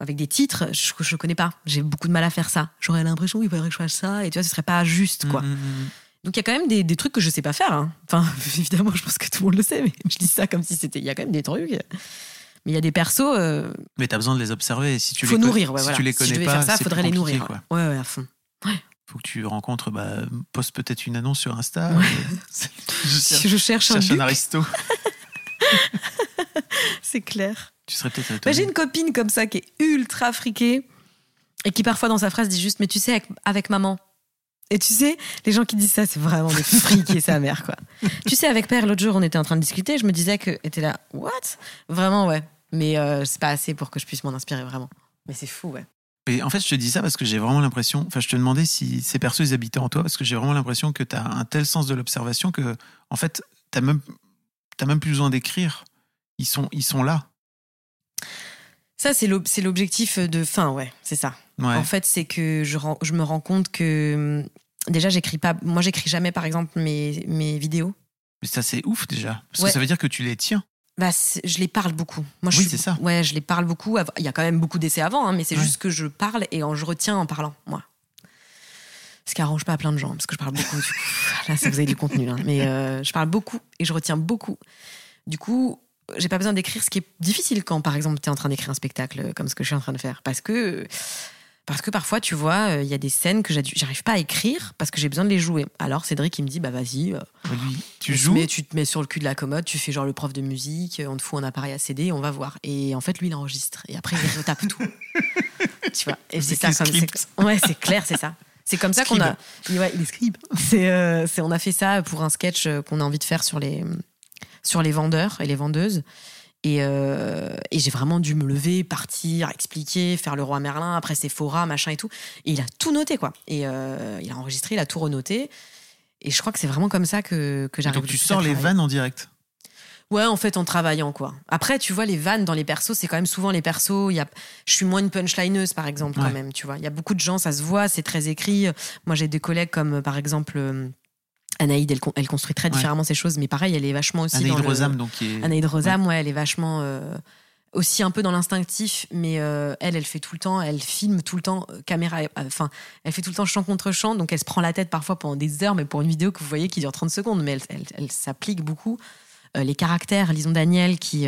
avec des titres, je, je connais pas. J'ai beaucoup de mal à faire ça. J'aurais l'impression qu'il faudrait que je fasse ça, et tu vois, ce serait pas juste, quoi. Mm, mm, mm. Donc il y a quand même des, des trucs que je sais pas faire. hein. Enfin, évidemment, je pense que tout le monde le sait, mais je dis ça comme si c'était. Il y a quand même des trucs. Mais il y a des persos. euh, Mais t'as besoin de les observer. Si tu faut les nourrir, ouais, si voilà. tu les si connais je devais pas, faire ça, faudrait les nourrir. quoi. Ouais, ouais, à fond. Faut que tu rencontres, bah, poste peut-être une annonce sur Insta. je Si cherche, je cherche un cherche un aristo. c'est clair. Tu serais peut-être Bah, j'ai une copine comme ça qui est ultra friquée et qui parfois dans sa phrase dit juste mais tu sais avec, avec maman. Et tu sais, les gens qui disent ça, c'est vraiment des friqués sa mère quoi. tu sais avec père l'autre jour on était en train de discuter, je me disais que était là what? Vraiment ouais. Mais euh, c'est pas assez pour que je puisse m'en inspirer vraiment. Mais c'est fou ouais. Et en fait, je te dis ça parce que j'ai vraiment l'impression. Enfin, je te demandais si ces persos ils habitaient en toi parce que j'ai vraiment l'impression que tu as un tel sens de l'observation que, en fait, t'as même, t'as même plus besoin d'écrire. Ils sont, ils sont là. Ça c'est l'objectif de fin ouais, c'est ça. Ouais. En fait, c'est que je, me rends compte que hum, déjà j'écris pas moi j'écris jamais par exemple mes mes vidéos. Mais ça, c'est ouf déjà. Parce Ouais. que ça veut dire que tu les tiens. Bah, je les parle beaucoup. Moi, je Oui, c'est ça. Ouais, je les parle beaucoup. Il y a quand même beaucoup d'essais avant, hein, mais c'est Ouais. juste que je parle et en- je retiens en parlant, moi. Ce qui arrange pas plein de gens, parce que je parle beaucoup. du coup, là, ça vous avez du contenu. hein. Mais euh, je parle beaucoup et je retiens beaucoup. Du coup, j'ai pas besoin d'écrire, ce qui est difficile quand, par exemple, tu es en train d'écrire un spectacle euh, comme ce que je suis en train de faire. Parce que, parce que parfois, tu vois, euh, il y a des scènes que j'arrive pas à écrire parce que j'ai besoin de les jouer. Alors, Cédric, il me dit, bah vas-y, euh, tu joues. mets, tu te mets sur le cul de la commode, tu fais genre le prof de musique, on te fout un appareil à CD on va voir. Et en fait, lui, il enregistre. Et après, il retape tout. tu vois. Et c'est ça comme les c'est-. Ouais, c'est clair, c'est ça. C'est comme ça qu'on a. Ouais, il est scribe. C'est, euh, c'est, on a fait ça pour un sketch euh, qu'on a envie de faire sur les, sur les vendeurs et les vendeuses. Et, euh, et j'ai vraiment dû me lever, partir, expliquer, faire le roi Merlin, après Sephora, machin et tout. Et il a tout noté, quoi. Et euh, il a enregistré, il a tout renoté. Et je crois que c'est vraiment comme ça que, que j'arrive. Donc tu sors les vannes en direct? Ouais, en fait, en travaillant, quoi. Après, tu vois, les vannes dans les persos, c'est quand même souvent les persos. Y a... Je suis moins une punchlineuse, par exemple, quand même, tu vois. Il y a beaucoup de gens, ça se voit, c'est très écrit. Moi, j'ai des collègues comme, euh, par exemple, euh, Anaïd, elle, con- elle construit très Ouais. différemment ses choses, mais pareil, elle est vachement aussi Anaïd dans le... Rosam, donc qui est. Anaïd Rosam, ouais. elle est vachement euh, aussi un peu dans l'instinctif, mais euh, elle, elle fait tout le temps, elle filme tout le temps, euh, caméra, euh, enfin, elle fait tout le temps champ contre champ, donc elle se prend la tête parfois pendant des heures, mais pour une vidéo que vous voyez qui dure 30 secondes, mais elle, elle, elle s'applique beaucoup. Les caractères, Lison Daniel, qui,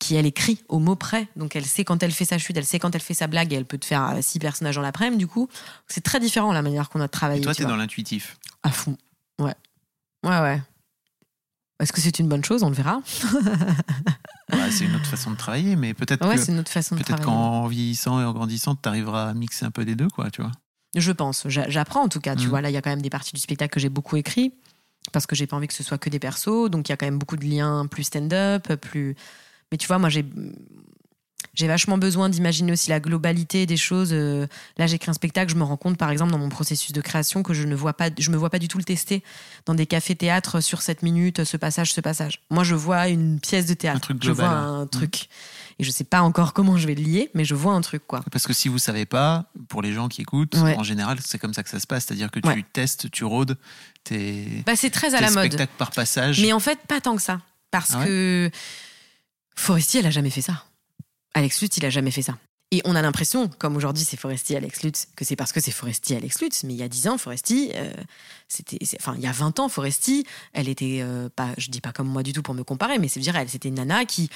qui elle écrit au mot près, donc elle sait quand elle fait sa chute, elle sait quand elle fait sa blague, et elle peut te faire six personnages dans l'après-midi, du coup, c'est très différent la manière qu'on a de Et toi, t'es dans l'intuitif. À fond. Ouais. Ouais, ouais. Est-ce que c'est une bonne chose? On le verra. C'est une autre façon de travailler, mais peut-être Ouais, peut-être qu'en vieillissant et en grandissant, tu arriveras à mixer un peu des deux, quoi, tu vois. Je pense. J'a- J'apprends en tout cas. Tu Mhm. vois, là, il y a quand même des parties du spectacle que j'ai beaucoup écrit parce que j'ai pas envie que ce soit que des persos. Donc, il y a quand même beaucoup de liens plus stand-up, plus. Mais tu vois, moi, j'ai. J'ai vachement besoin d'imaginer aussi la globalité des choses. Euh, Là, j'écris un spectacle, je me rends compte, par exemple, dans mon processus de création, que je ne vois pas, je me vois pas du tout le tester dans des cafés-théâtres sur 7 minutes, ce passage, ce passage. Moi, je vois une pièce de théâtre. Un truc je global, vois ouais. un truc. Et je sais pas encore comment je vais le lier, mais je vois un truc, quoi. Parce que si vous savez pas, pour les gens qui écoutent, Ouais. en général, c'est comme ça que ça se passe. C'est-à-dire que tu Ouais. testes, tu rôdes tes, Bah, c'est très à la mode. spectacles par passage. Mais en fait, pas tant que ça. Parce Ah ouais que Foresti, elle a jamais fait ça. Alex Lutz, il a jamais fait ça. Et on a l'impression, comme aujourd'hui c'est Foresti, Alex Lutz, que c'est parce que c'est Foresti, Alex Lutz. Mais il y a 10 ans, Foresti, euh, c'était. Enfin, il y a 20 ans, Foresti, elle était euh, pas. Je dis pas comme moi du tout pour me comparer, mais c'est dire, elle, c'était une nana qui,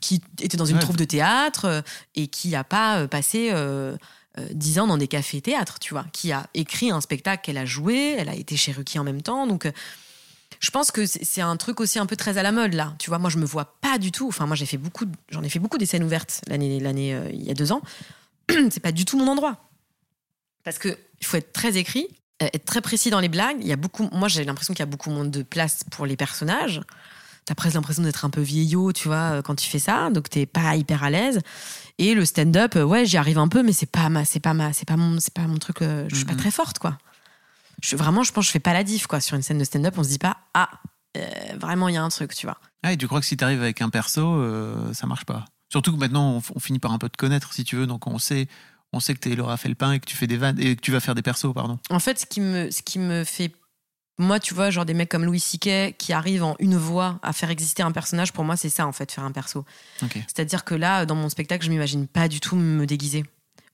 qui était dans une Ouais. troupe de théâtre euh, et qui a pas euh, passé. euh, euh, 10 ans dans des cafés-théâtres, tu vois, qui a écrit un spectacle qu'elle a joué, elle a été chez Ruki en même temps, donc je pense que c'est un truc aussi un peu très à la mode là, tu vois. Moi, je me vois pas du tout. Enfin, moi, j'ai fait beaucoup, j'en ai fait beaucoup des scènes ouvertes l'année, l'année euh, il y a deux ans. c'est pas du tout mon endroit parce que il faut être très écrit, euh, être très précis dans les blagues. Il y a beaucoup, moi, j'ai l'impression qu'il y a beaucoup moins de place pour les personnages. T'as presque l'impression d'être un peu vieillot, tu vois, euh, quand tu fais ça, donc t'es pas hyper à l'aise. Et le stand-up, ouais, j'y arrive un peu, mais c'est pas ma, c'est pas ma, c'est pas mon, c'est pas mon truc. euh, je suis pas très forte, quoi. Je, vraiment, je pense, que je fais pas la diff, quoi. Sur une scène de stand-up, on se dit pas, ah, euh, vraiment, il y a un truc, tu vois. Ah, et tu crois que si tu arrives avec un perso, euh, ça marche pas? Surtout que maintenant, on, finit par un peu te connaître, si tu veux, donc on sait, on sait que tu es Laura Felpin et que tu fais des vannes et que tu vas faire des persos, pardon. En fait, ce qui me, ce qui me fait. Moi, tu vois, genre des mecs comme Louis C.K. qui arrivent en une voix à faire exister un personnage, pour moi, c'est ça, en fait, faire un perso. C'est-à-dire que là, dans mon spectacle, je m'imagine pas du tout me déguiser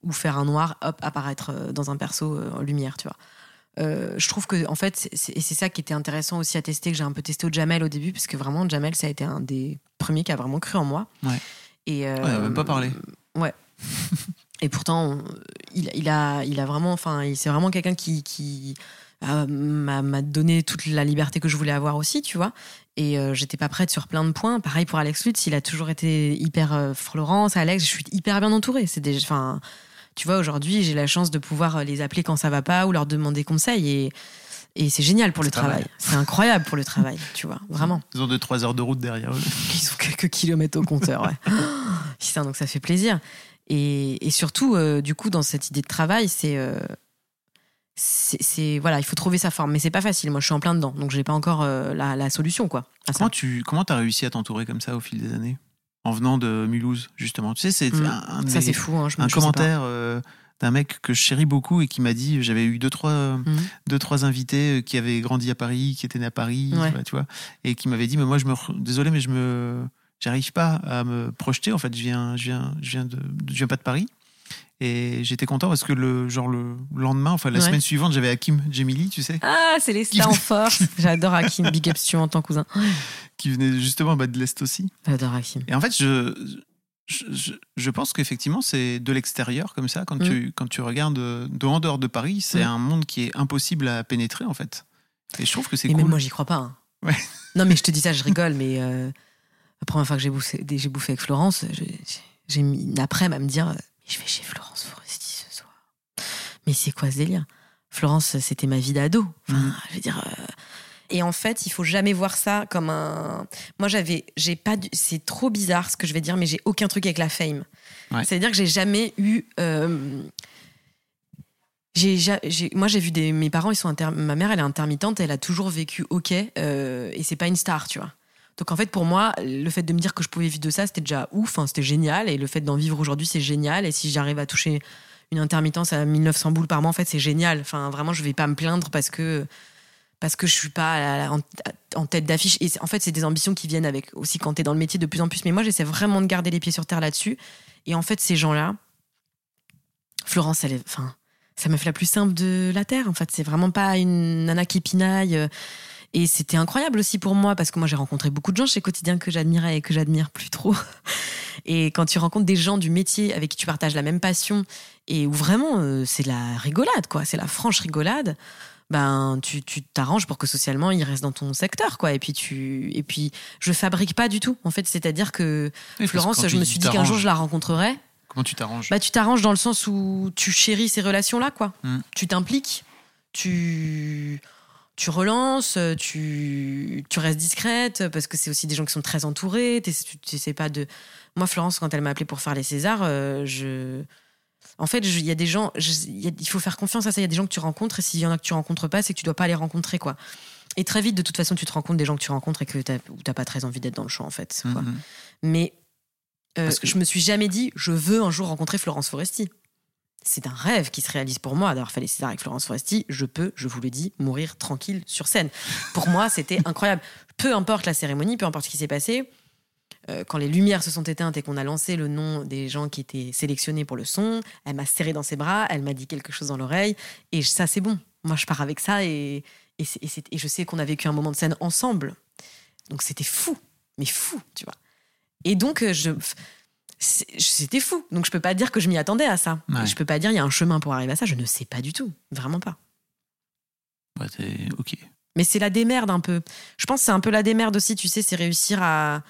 ou faire un noir, hop, apparaître euh, dans un perso euh, en lumière, tu vois. Euh, je trouve que, en fait, et c'est ça qui était intéressant aussi à tester, que j'ai un peu testé au Jamel au début, parce que vraiment, Jamel, ça a été un des premiers qui a vraiment cru en moi. Ouais. Et, euh, Ouais, on même pas parlé. Ouais. Et pourtant, on- il, il a, il a vraiment, enfin, c'est vraiment quelqu'un qui, qui euh, m'a donné toute la liberté que je voulais avoir aussi, tu vois. Et euh, j'étais pas prête sur plein de points. Pareil pour Alex Lutz, il a toujours été hyper Florence, Alex, je suis hyper bien entourée. C'est des, enfin, tu vois, aujourd'hui, j'ai la chance de pouvoir les appeler quand ça va pas ou leur demander conseil et et c'est génial pour le travail. C'est incroyable pour le travail, tu vois, vraiment. Ils ont 2-3 heures de route derrière eux. Ils ont quelques kilomètres au compteur, ouais. Putain, donc ça fait plaisir. Et, et surtout, euh, du coup, dans cette idée de travail, c'est. euh, c'est voilà, il faut trouver sa forme, mais c'est pas facile. Moi, je suis en plein dedans, donc j'ai pas encore euh, la, la solution, quoi. ça. Comment tu comment as réussi à t'entourer comme ça au fil des années? En venant de Mulhouse, justement. Tu sais, c'est Mm. un, un Ça, c'est fou. Hein, je un commentaire euh, d'un mec que je chéris beaucoup et qui m'a dit j'avais eu deux trois Mhm. deux trois invités euh, qui avaient grandi à Paris qui étaient nés à Paris Ouais. tu vois, et qui m'avaient dit mais moi je me désolé mais je me j'arrive pas à me projeter en fait je viens je viens je viens de je viens pas de Paris et j'étais content parce que le genre le lendemain enfin la Ouais. semaine suivante j'avais Hakim Djemili tu sais Ah, c'est les stars en force. J'adore Hakim. Big up tu m'entends, cousin. qui venait justement bah, de l'est aussi J'adore Hakim. Et en fait, je, je, je- je pense qu'effectivement, c'est de l'extérieur, comme ça, quand, Mm. tu, quand tu regardes de, de en dehors de Paris, c'est Mm. un monde qui est impossible à pénétrer, en fait. Et je trouve que c'est Et cool. même moi, j'y crois pas. hein. Ouais. Non, mais je te dis ça, je rigole, mais euh, la première fois que j'ai bouffé, bouffé avec Florence, j'ai- mis une après-midi à me dire euh, Mais je vais chez Florence Foresti ce soir. Mais c'est quoi ce délire? Florence, c'était ma vie d'ado. Enfin, Mhm. je veux dire. euh, Et en fait, il faut jamais voir ça comme un. Moi, j'avais, j'ai pas. du- C'est trop bizarre ce que je vais dire, mais j'ai aucun truc avec la fame. Ouais. C'est-à-dire que j'ai jamais eu. euh, j'ai, ja- j'ai- moi, j'ai vu des, mes parents, ils sont inter- ma mère, elle est intermittente, elle a toujours vécu ok, euh, et c'est pas une star, tu vois. Donc en fait, pour moi, le fait de me dire que je pouvais vivre de ça, c'était déjà ouf, hein, c'était génial, et le fait d'en vivre aujourd'hui, c'est génial. Et si j'arrive à toucher une intermittence à 1900 boules par mois, en fait, c'est génial. Enfin, vraiment, je vais pas me plaindre parce que parce que je suis pas en, tête d'affiche. Et en fait, c'est des ambitions qui viennent avec aussi quand t'es dans le métier de plus en plus. Mais moi, j'essaie vraiment de garder les pieds sur terre là-dessus. Et en fait, ces gens-là, Florence, elle enfin, ça me fait la plus simple de la terre. En fait, c'est vraiment pas une nana qui pinaille. Et c'était incroyable aussi pour moi parce que moi j'ai rencontré beaucoup de gens chez Quotidien que j'admirais et que j'admire plus trop. Et quand tu rencontres des gens du métier avec qui tu partages la même passion et où vraiment euh, c'est la rigolade, quoi, c'est la franche rigolade, ben tu tu t'arranges pour que socialement il reste dans ton secteur, quoi. Et puis tu et puis je fabrique pas du tout. En fait, c'est-à-dire que Florence, je me suis dit qu'un jour je la rencontrerais. Comment tu t'arranges? Bah, tu t'arranges dans le sens où tu chéris ces relations-là, quoi. Mm. Tu t'impliques, tu, tu relances, tu, tu restes discrète, parce que c'est aussi des gens qui sont très entourés. Tu sais pas de. Moi, Florence, quand elle m'a appelé pour faire les Césars, euh, je. En fait, il y a des gens, il faut faire confiance à ça. Il y a des gens que tu rencontres, et s'il y en a que tu rencontres pas, c'est que tu dois pas les rencontrer, quoi. Et très vite, de toute façon, tu te rends compte des gens que tu rencontres et que t'as- pas très envie d'être dans le champ, en fait. quoi. Mhm. Mais euh, Parce que- je me suis jamais dit, je veux un jour rencontrer Florence Foresti. C'est un rêve qui se réalise pour moi d'avoir fait les Césars avec Florence Foresti. Je peux, je vous le dis, mourir tranquille sur scène. Pour moi, c'était incroyable. Peu importe la cérémonie, peu importe ce qui s'est passé. euh, quand les lumières se sont éteintes et qu'on a lancé le nom des gens qui étaient sélectionnés pour le son, elle m'a serré dans ses bras, elle m'a dit quelque chose dans l'oreille, et ça c'est bon. Moi je pars avec ça et, et, et je sais qu'on a vécu un moment de scène ensemble. Donc c'était fou, mais fou, tu vois. Et donc, euh, je, c'était fou. Donc je peux pas dire que je m'y attendais à ça. Ouais. Je peux pas dire il y a un chemin pour arriver à ça. Je ne sais pas du tout, vraiment pas. Ouais, ok. Mais c'est la démerde un peu. Je pense que c'est un peu la démerde aussi, tu sais, c'est réussir à.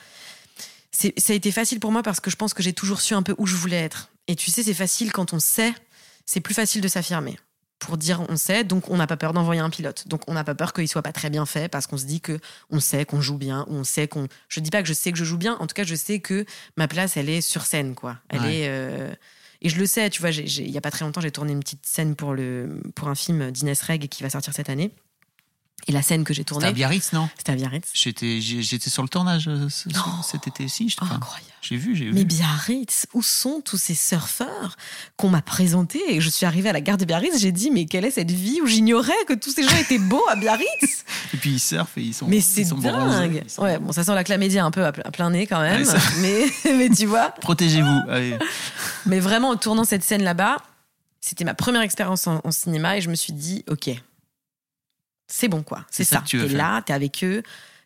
c'est- Ça a été facile pour moi parce que je pense que j'ai toujours su un peu où je voulais être. Et tu sais, c'est facile quand on sait, c'est plus facile de s'affirmer. Pour dire on sait, donc on n'a pas peur d'envoyer un pilote. Donc on n'a pas peur qu'il soit pas très bien fait parce qu'on se dit que on sait qu'on joue bien, on sait qu'on. Je dis pas que je sais que je joue bien, en tout cas je sais que ma place elle est sur scène quoi. Elle Ouais. est. euh, Et je le sais, tu vois, il y a pas très longtemps, j'ai tourné une petite scène pour, le, pour un film d'Inès Reg qui va sortir cette année. Et la scène que j'ai C'était tournée, à Biarritz, non c'était à Biarritz. J'étais j'étais sur le tournage euh, ce- Non. cet été-ci. je- Oh, enfin, incroyable. J'ai vu, j'ai vu. Mais Biarritz, où sont tous ces surfeurs qu'on m'a présentés Et je suis arrivée à la gare de Biarritz, j'ai dit, mais quelle est cette vie où j'ignorais que tous ces gens étaient beaux à Biarritz Et puis ils surfent et ils sont. Mais c'est dingue sont- Ouais, bon, ça sent la clamédia un peu à ple- à plein nez quand même, Ouais, ça- mais, mais tu vois. Protégez-vous. Mais vraiment, en tournant cette scène là-bas, c'était ma première expérience en, en cinéma et je me suis dit, ok, c'est bon quoi, c'est ça ça. tu faire. là, t'es avec eux,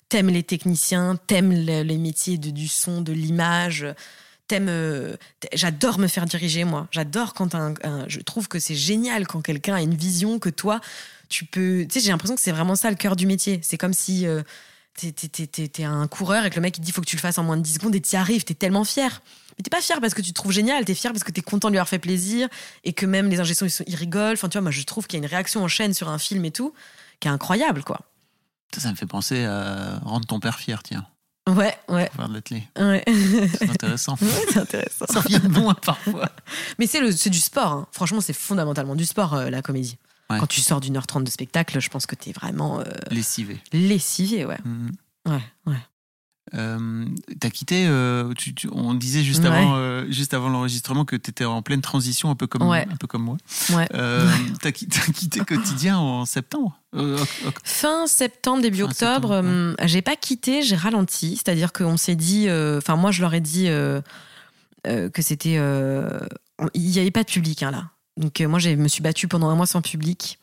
t'aimes les techniciens, t'aimes le- les métiers de, du son, de l'image. T'aimes, euh, j'adore me faire diriger moi. J'adore quand un, un- je trouve que c'est génial quand quelqu'un a une vision que toi tu peux. Tu sais, j'ai l'impression que c'est vraiment ça le cœur du métier. C'est comme si euh, t'es, un coureur et que le mec il dit faut que tu le fasses en moins de 10 secondes et t'y arrives. T'es tellement fier. Mais t'es pas fier parce que tu te trouves génial. T'es fier parce que t'es content de lui avoir fait plaisir et que même les ingénieurs ils, ils rigolent. Enfin, tu vois, moi je trouve qu'il y a une réaction en chaîne sur un film et tout qui est incroyable quoi. Ça, ça me fait penser à rendre ton père fier, tiens. Ouais, ouais, Faire de ouais. C'est intéressant. Ouais, c'est intéressant. ça vient de loin parfois. Mais c'est le, c'est du sport. hein. Franchement, c'est fondamentalement du sport euh, la comédie. Ouais. Quand tu sors d'une heure trente de spectacle, je pense que t'es vraiment euh, Lessivé. lessivé, ouais. Mhm. Ouais, ouais. Euh, T'as quitté, euh, tu- tu- on disait juste Ouais. avant, euh, juste avant l'enregistrement que tu étais en pleine transition, un peu comme, Ouais. un peu comme moi. Ouais. T'as qui- t'as quitté quotidien en septembre Fin septembre, début Fin octobre, septembre, j'ai pas quitté, j'ai ralenti. C'est-à-dire qu'on s'est dit, enfin moi je leur ai dit que c'était, il y avait pas de public hein, là. Donc moi je me suis battue pendant un mois sans public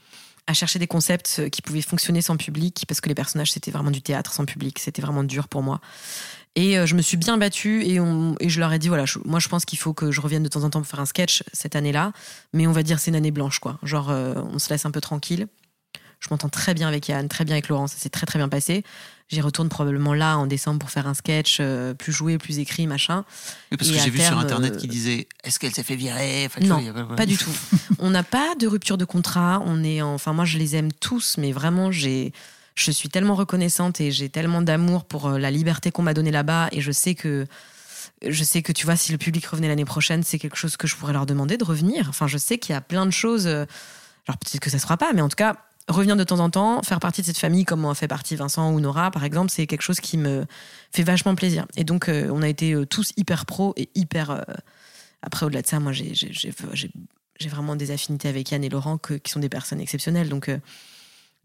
à chercher des concepts euh, qui pouvaient fonctionner sans public parce que les personnages c'était vraiment du théâtre sans public, c'était vraiment dur pour moi. Et euh, je me suis bien battue et, je leur ai dit voilà, moi je pense qu'il faut que je revienne de temps en temps pour faire un sketch cette année-là, mais on va dire c'est une année blanche quoi. Genre euh, on se laisse un peu tranquille. Je m'entends très bien avec Yann, très bien avec Laurent, ça s'est très très bien passé. J'y retourne probablement là en décembre pour faire un sketch euh, plus joué, plus écrit, machin. Oui, parce Et que j'ai vu sur internet euh, qui disait est-ce qu'elle s'est fait virer? Enfin, Non, vois, Pas du tout. On n'a pas de rupture de contrat. On est, en- enfin moi je les aime tous, mais vraiment j'ai, je suis tellement reconnaissante et j'ai tellement d'amour pour euh, la liberté qu'on m'a donnée là-bas et je sais que, je sais que tu vois si le public revenait l'année prochaine, c'est quelque chose que je pourrais leur demander de revenir. Enfin je sais qu'il y a plein de choses. Alors peut-être que ça se fera pas, mais en tout cas revenir de temps en temps, faire partie de cette famille comme en fait partie Vincent ou Nora par exemple, c'est quelque chose qui me fait vachement plaisir. Et donc euh, on a été euh, tous hyper pro et hyper euh, après, au-delà de ça, moi, j'ai- j'ai j'ai- j'ai- j'ai vraiment des affinités avec Yann et Laurent que- qui sont des personnes exceptionnelles. Donc, euh,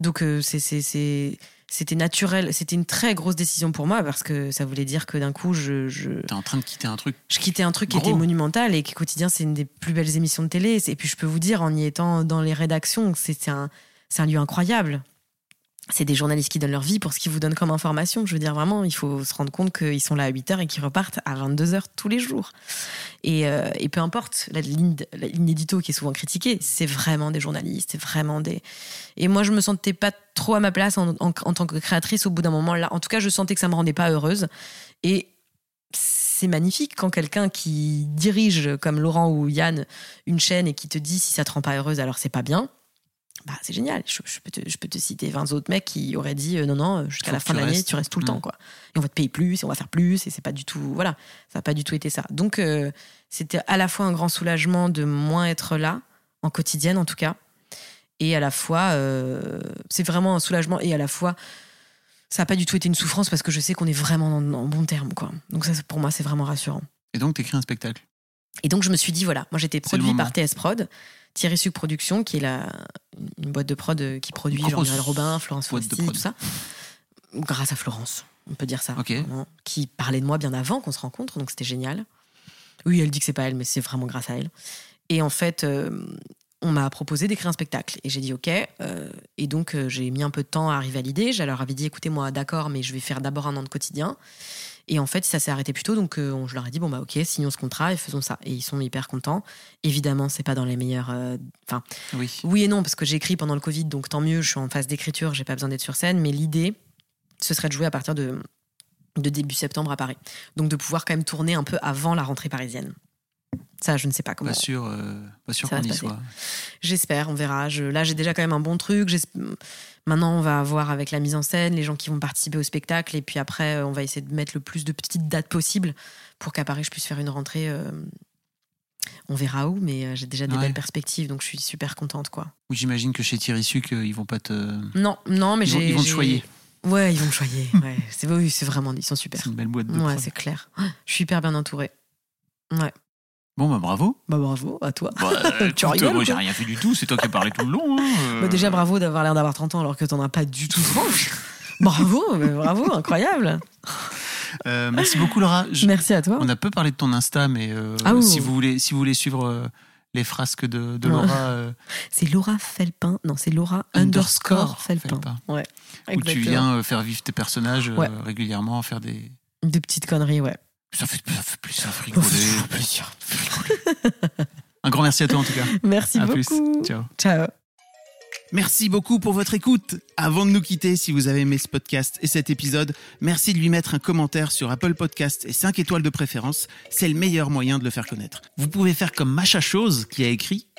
donc c'est- c'est- c'est- c'était naturel. C'était une très grosse décision pour moi parce que ça voulait dire que d'un coup, je, je, T'es en train de quitter un truc. je quittais un truc qui était monumental et qui, quotidien, c'est une des plus belles émissions de télé. Et puis, je peux vous dire, en y étant dans les rédactions, c'est un, c'est un lieu incroyable. C'est des journalistes qui donnent leur vie pour ce qu'ils vous donnent comme information. Je veux dire, vraiment, il faut se rendre compte qu'ils sont là à 8h et qu'ils repartent à 22h tous les jours. Et, euh, et peu importe la qui est souvent critiquée, c'est vraiment des journalistes, c'est vraiment des. Et moi, je me sentais pas trop à ma place en, en- en tant que créatrice au bout d'un moment. Là, en tout cas, je sentais que ça me rendait pas heureuse. Et c'est magnifique quand quelqu'un qui dirige, comme Laurent ou Yann, une chaîne et qui te dit si ça te rend pas heureuse, alors c'est pas bien. Bah, c'est génial. Je, je peux te, je peux te citer 20 autres mecs qui auraient dit euh, non, non, jusqu'à Faut la fin de tu l'année, tu restes tout le Mm. temps, quoi. Et on va te payer plus, et on va faire plus, et c'est pas du tout. Voilà, ça n'a pas du tout été ça. Donc, euh, c'était à la fois un grand soulagement de moins être là, en quotidienne en tout cas, et à la fois, euh, c'est vraiment un soulagement, et à la fois, ça n'a pas du tout été une souffrance parce que je sais qu'on est vraiment en, en bon terme, quoi. Donc, ça, pour moi, c'est vraiment rassurant. Et donc, t'écris un spectacle? Et donc, je me suis dit, voilà, moi j'étais produit par TS Prod, Thierry Suc Production, qui est la, une boîte de prod euh, qui produit Jean-Michel Robin, Florence Foresti, tout ça. Grâce à Florence, on peut dire ça. Vraiment, Qui parlait de moi bien avant qu'on se rencontre, donc c'était génial. Oui, elle dit que c'est pas elle, mais c'est vraiment grâce à elle. Et en fait, euh, on m'a proposé d'écrire un spectacle. Et j'ai dit OK. Euh, et donc, euh, j'ai mis un peu de temps à arriver à l'idée. Je leur avais dit écoutez, moi, d'accord, mais je vais faire d'abord un an de quotidien. Et en fait, ça s'est arrêté plus tôt. Donc, euh, je leur ai dit bon, bah, OK, signons ce contrat et faisons ça. Et ils sont hyper contents. Évidemment, c'est pas dans les meilleurs. Enfin, Oui. oui et non, parce que j'écris pendant le Covid, donc tant mieux, je suis en phase d'écriture, j'ai pas besoin d'être sur scène. Mais l'idée, ce serait de jouer à partir de, de début septembre à Paris. Donc, de pouvoir quand même tourner un peu avant la rentrée parisienne. Ça, je ne sais pas comment. Pas sûr, euh, pas sûr qu'on y passer. soit. J'espère, on verra. Je- là, j'ai déjà quand même un bon truc. Maintenant, on va voir avec la mise en scène, les gens qui vont participer au spectacle. Et puis après, euh, on va essayer de mettre le plus de petites dates possibles pour qu'à Paris, je puisse faire une rentrée. euh, On verra où, mais j'ai déjà des Ouais. belles perspectives. Donc, je suis super contente, quoi. Oui, j'imagine que chez Thierry Suc, ils vont pas te. Non, non, mais j'ai. ils vont te choyer. Ouais, ils vont me choyer. Ouais, c'est oui, c'est vraiment. Ils sont super. C'est une belle boîte de Ouais, c'est clair. Je suis hyper bien entourée. Ouais. Bon, bah bravo. Bah, bravo à toi. Bah, écoute, rigoles, moi, j'ai rien fait du tout. C'est toi qui as parlé tout le long. hein, euh. Bah, déjà, bravo d'avoir l'air d'avoir 30 ans alors que t'en as pas du tout 30. bravo, mais bravo, incroyable. Euh, merci beaucoup, Laura. Je- Merci à toi. On a peu parlé de ton Insta, mais euh, Ah oui. si, vous voulez, si vous voulez suivre euh, les frasques de. Laura, euh, C'est Laura Felpin. Non, c'est Laura underscore Felpin. Felpin. Ouais. où tu viens euh, faire vivre tes personnages euh, Ouais. régulièrement, faire des. De petites conneries, ouais. Ça fait, ça fait plus, ça fait rigoler. Ouf, plaisir. Un grand merci à toi en tout cas. Merci à beaucoup. plus. Ciao. Ciao. Merci beaucoup pour votre écoute. Avant de nous quitter, si vous avez aimé ce podcast et cet épisode, merci de lui mettre un commentaire sur Apple Podcast et 5 étoiles de préférence. C'est le meilleur moyen de le faire connaître. Vous pouvez faire comme Macha Chose qui a écrit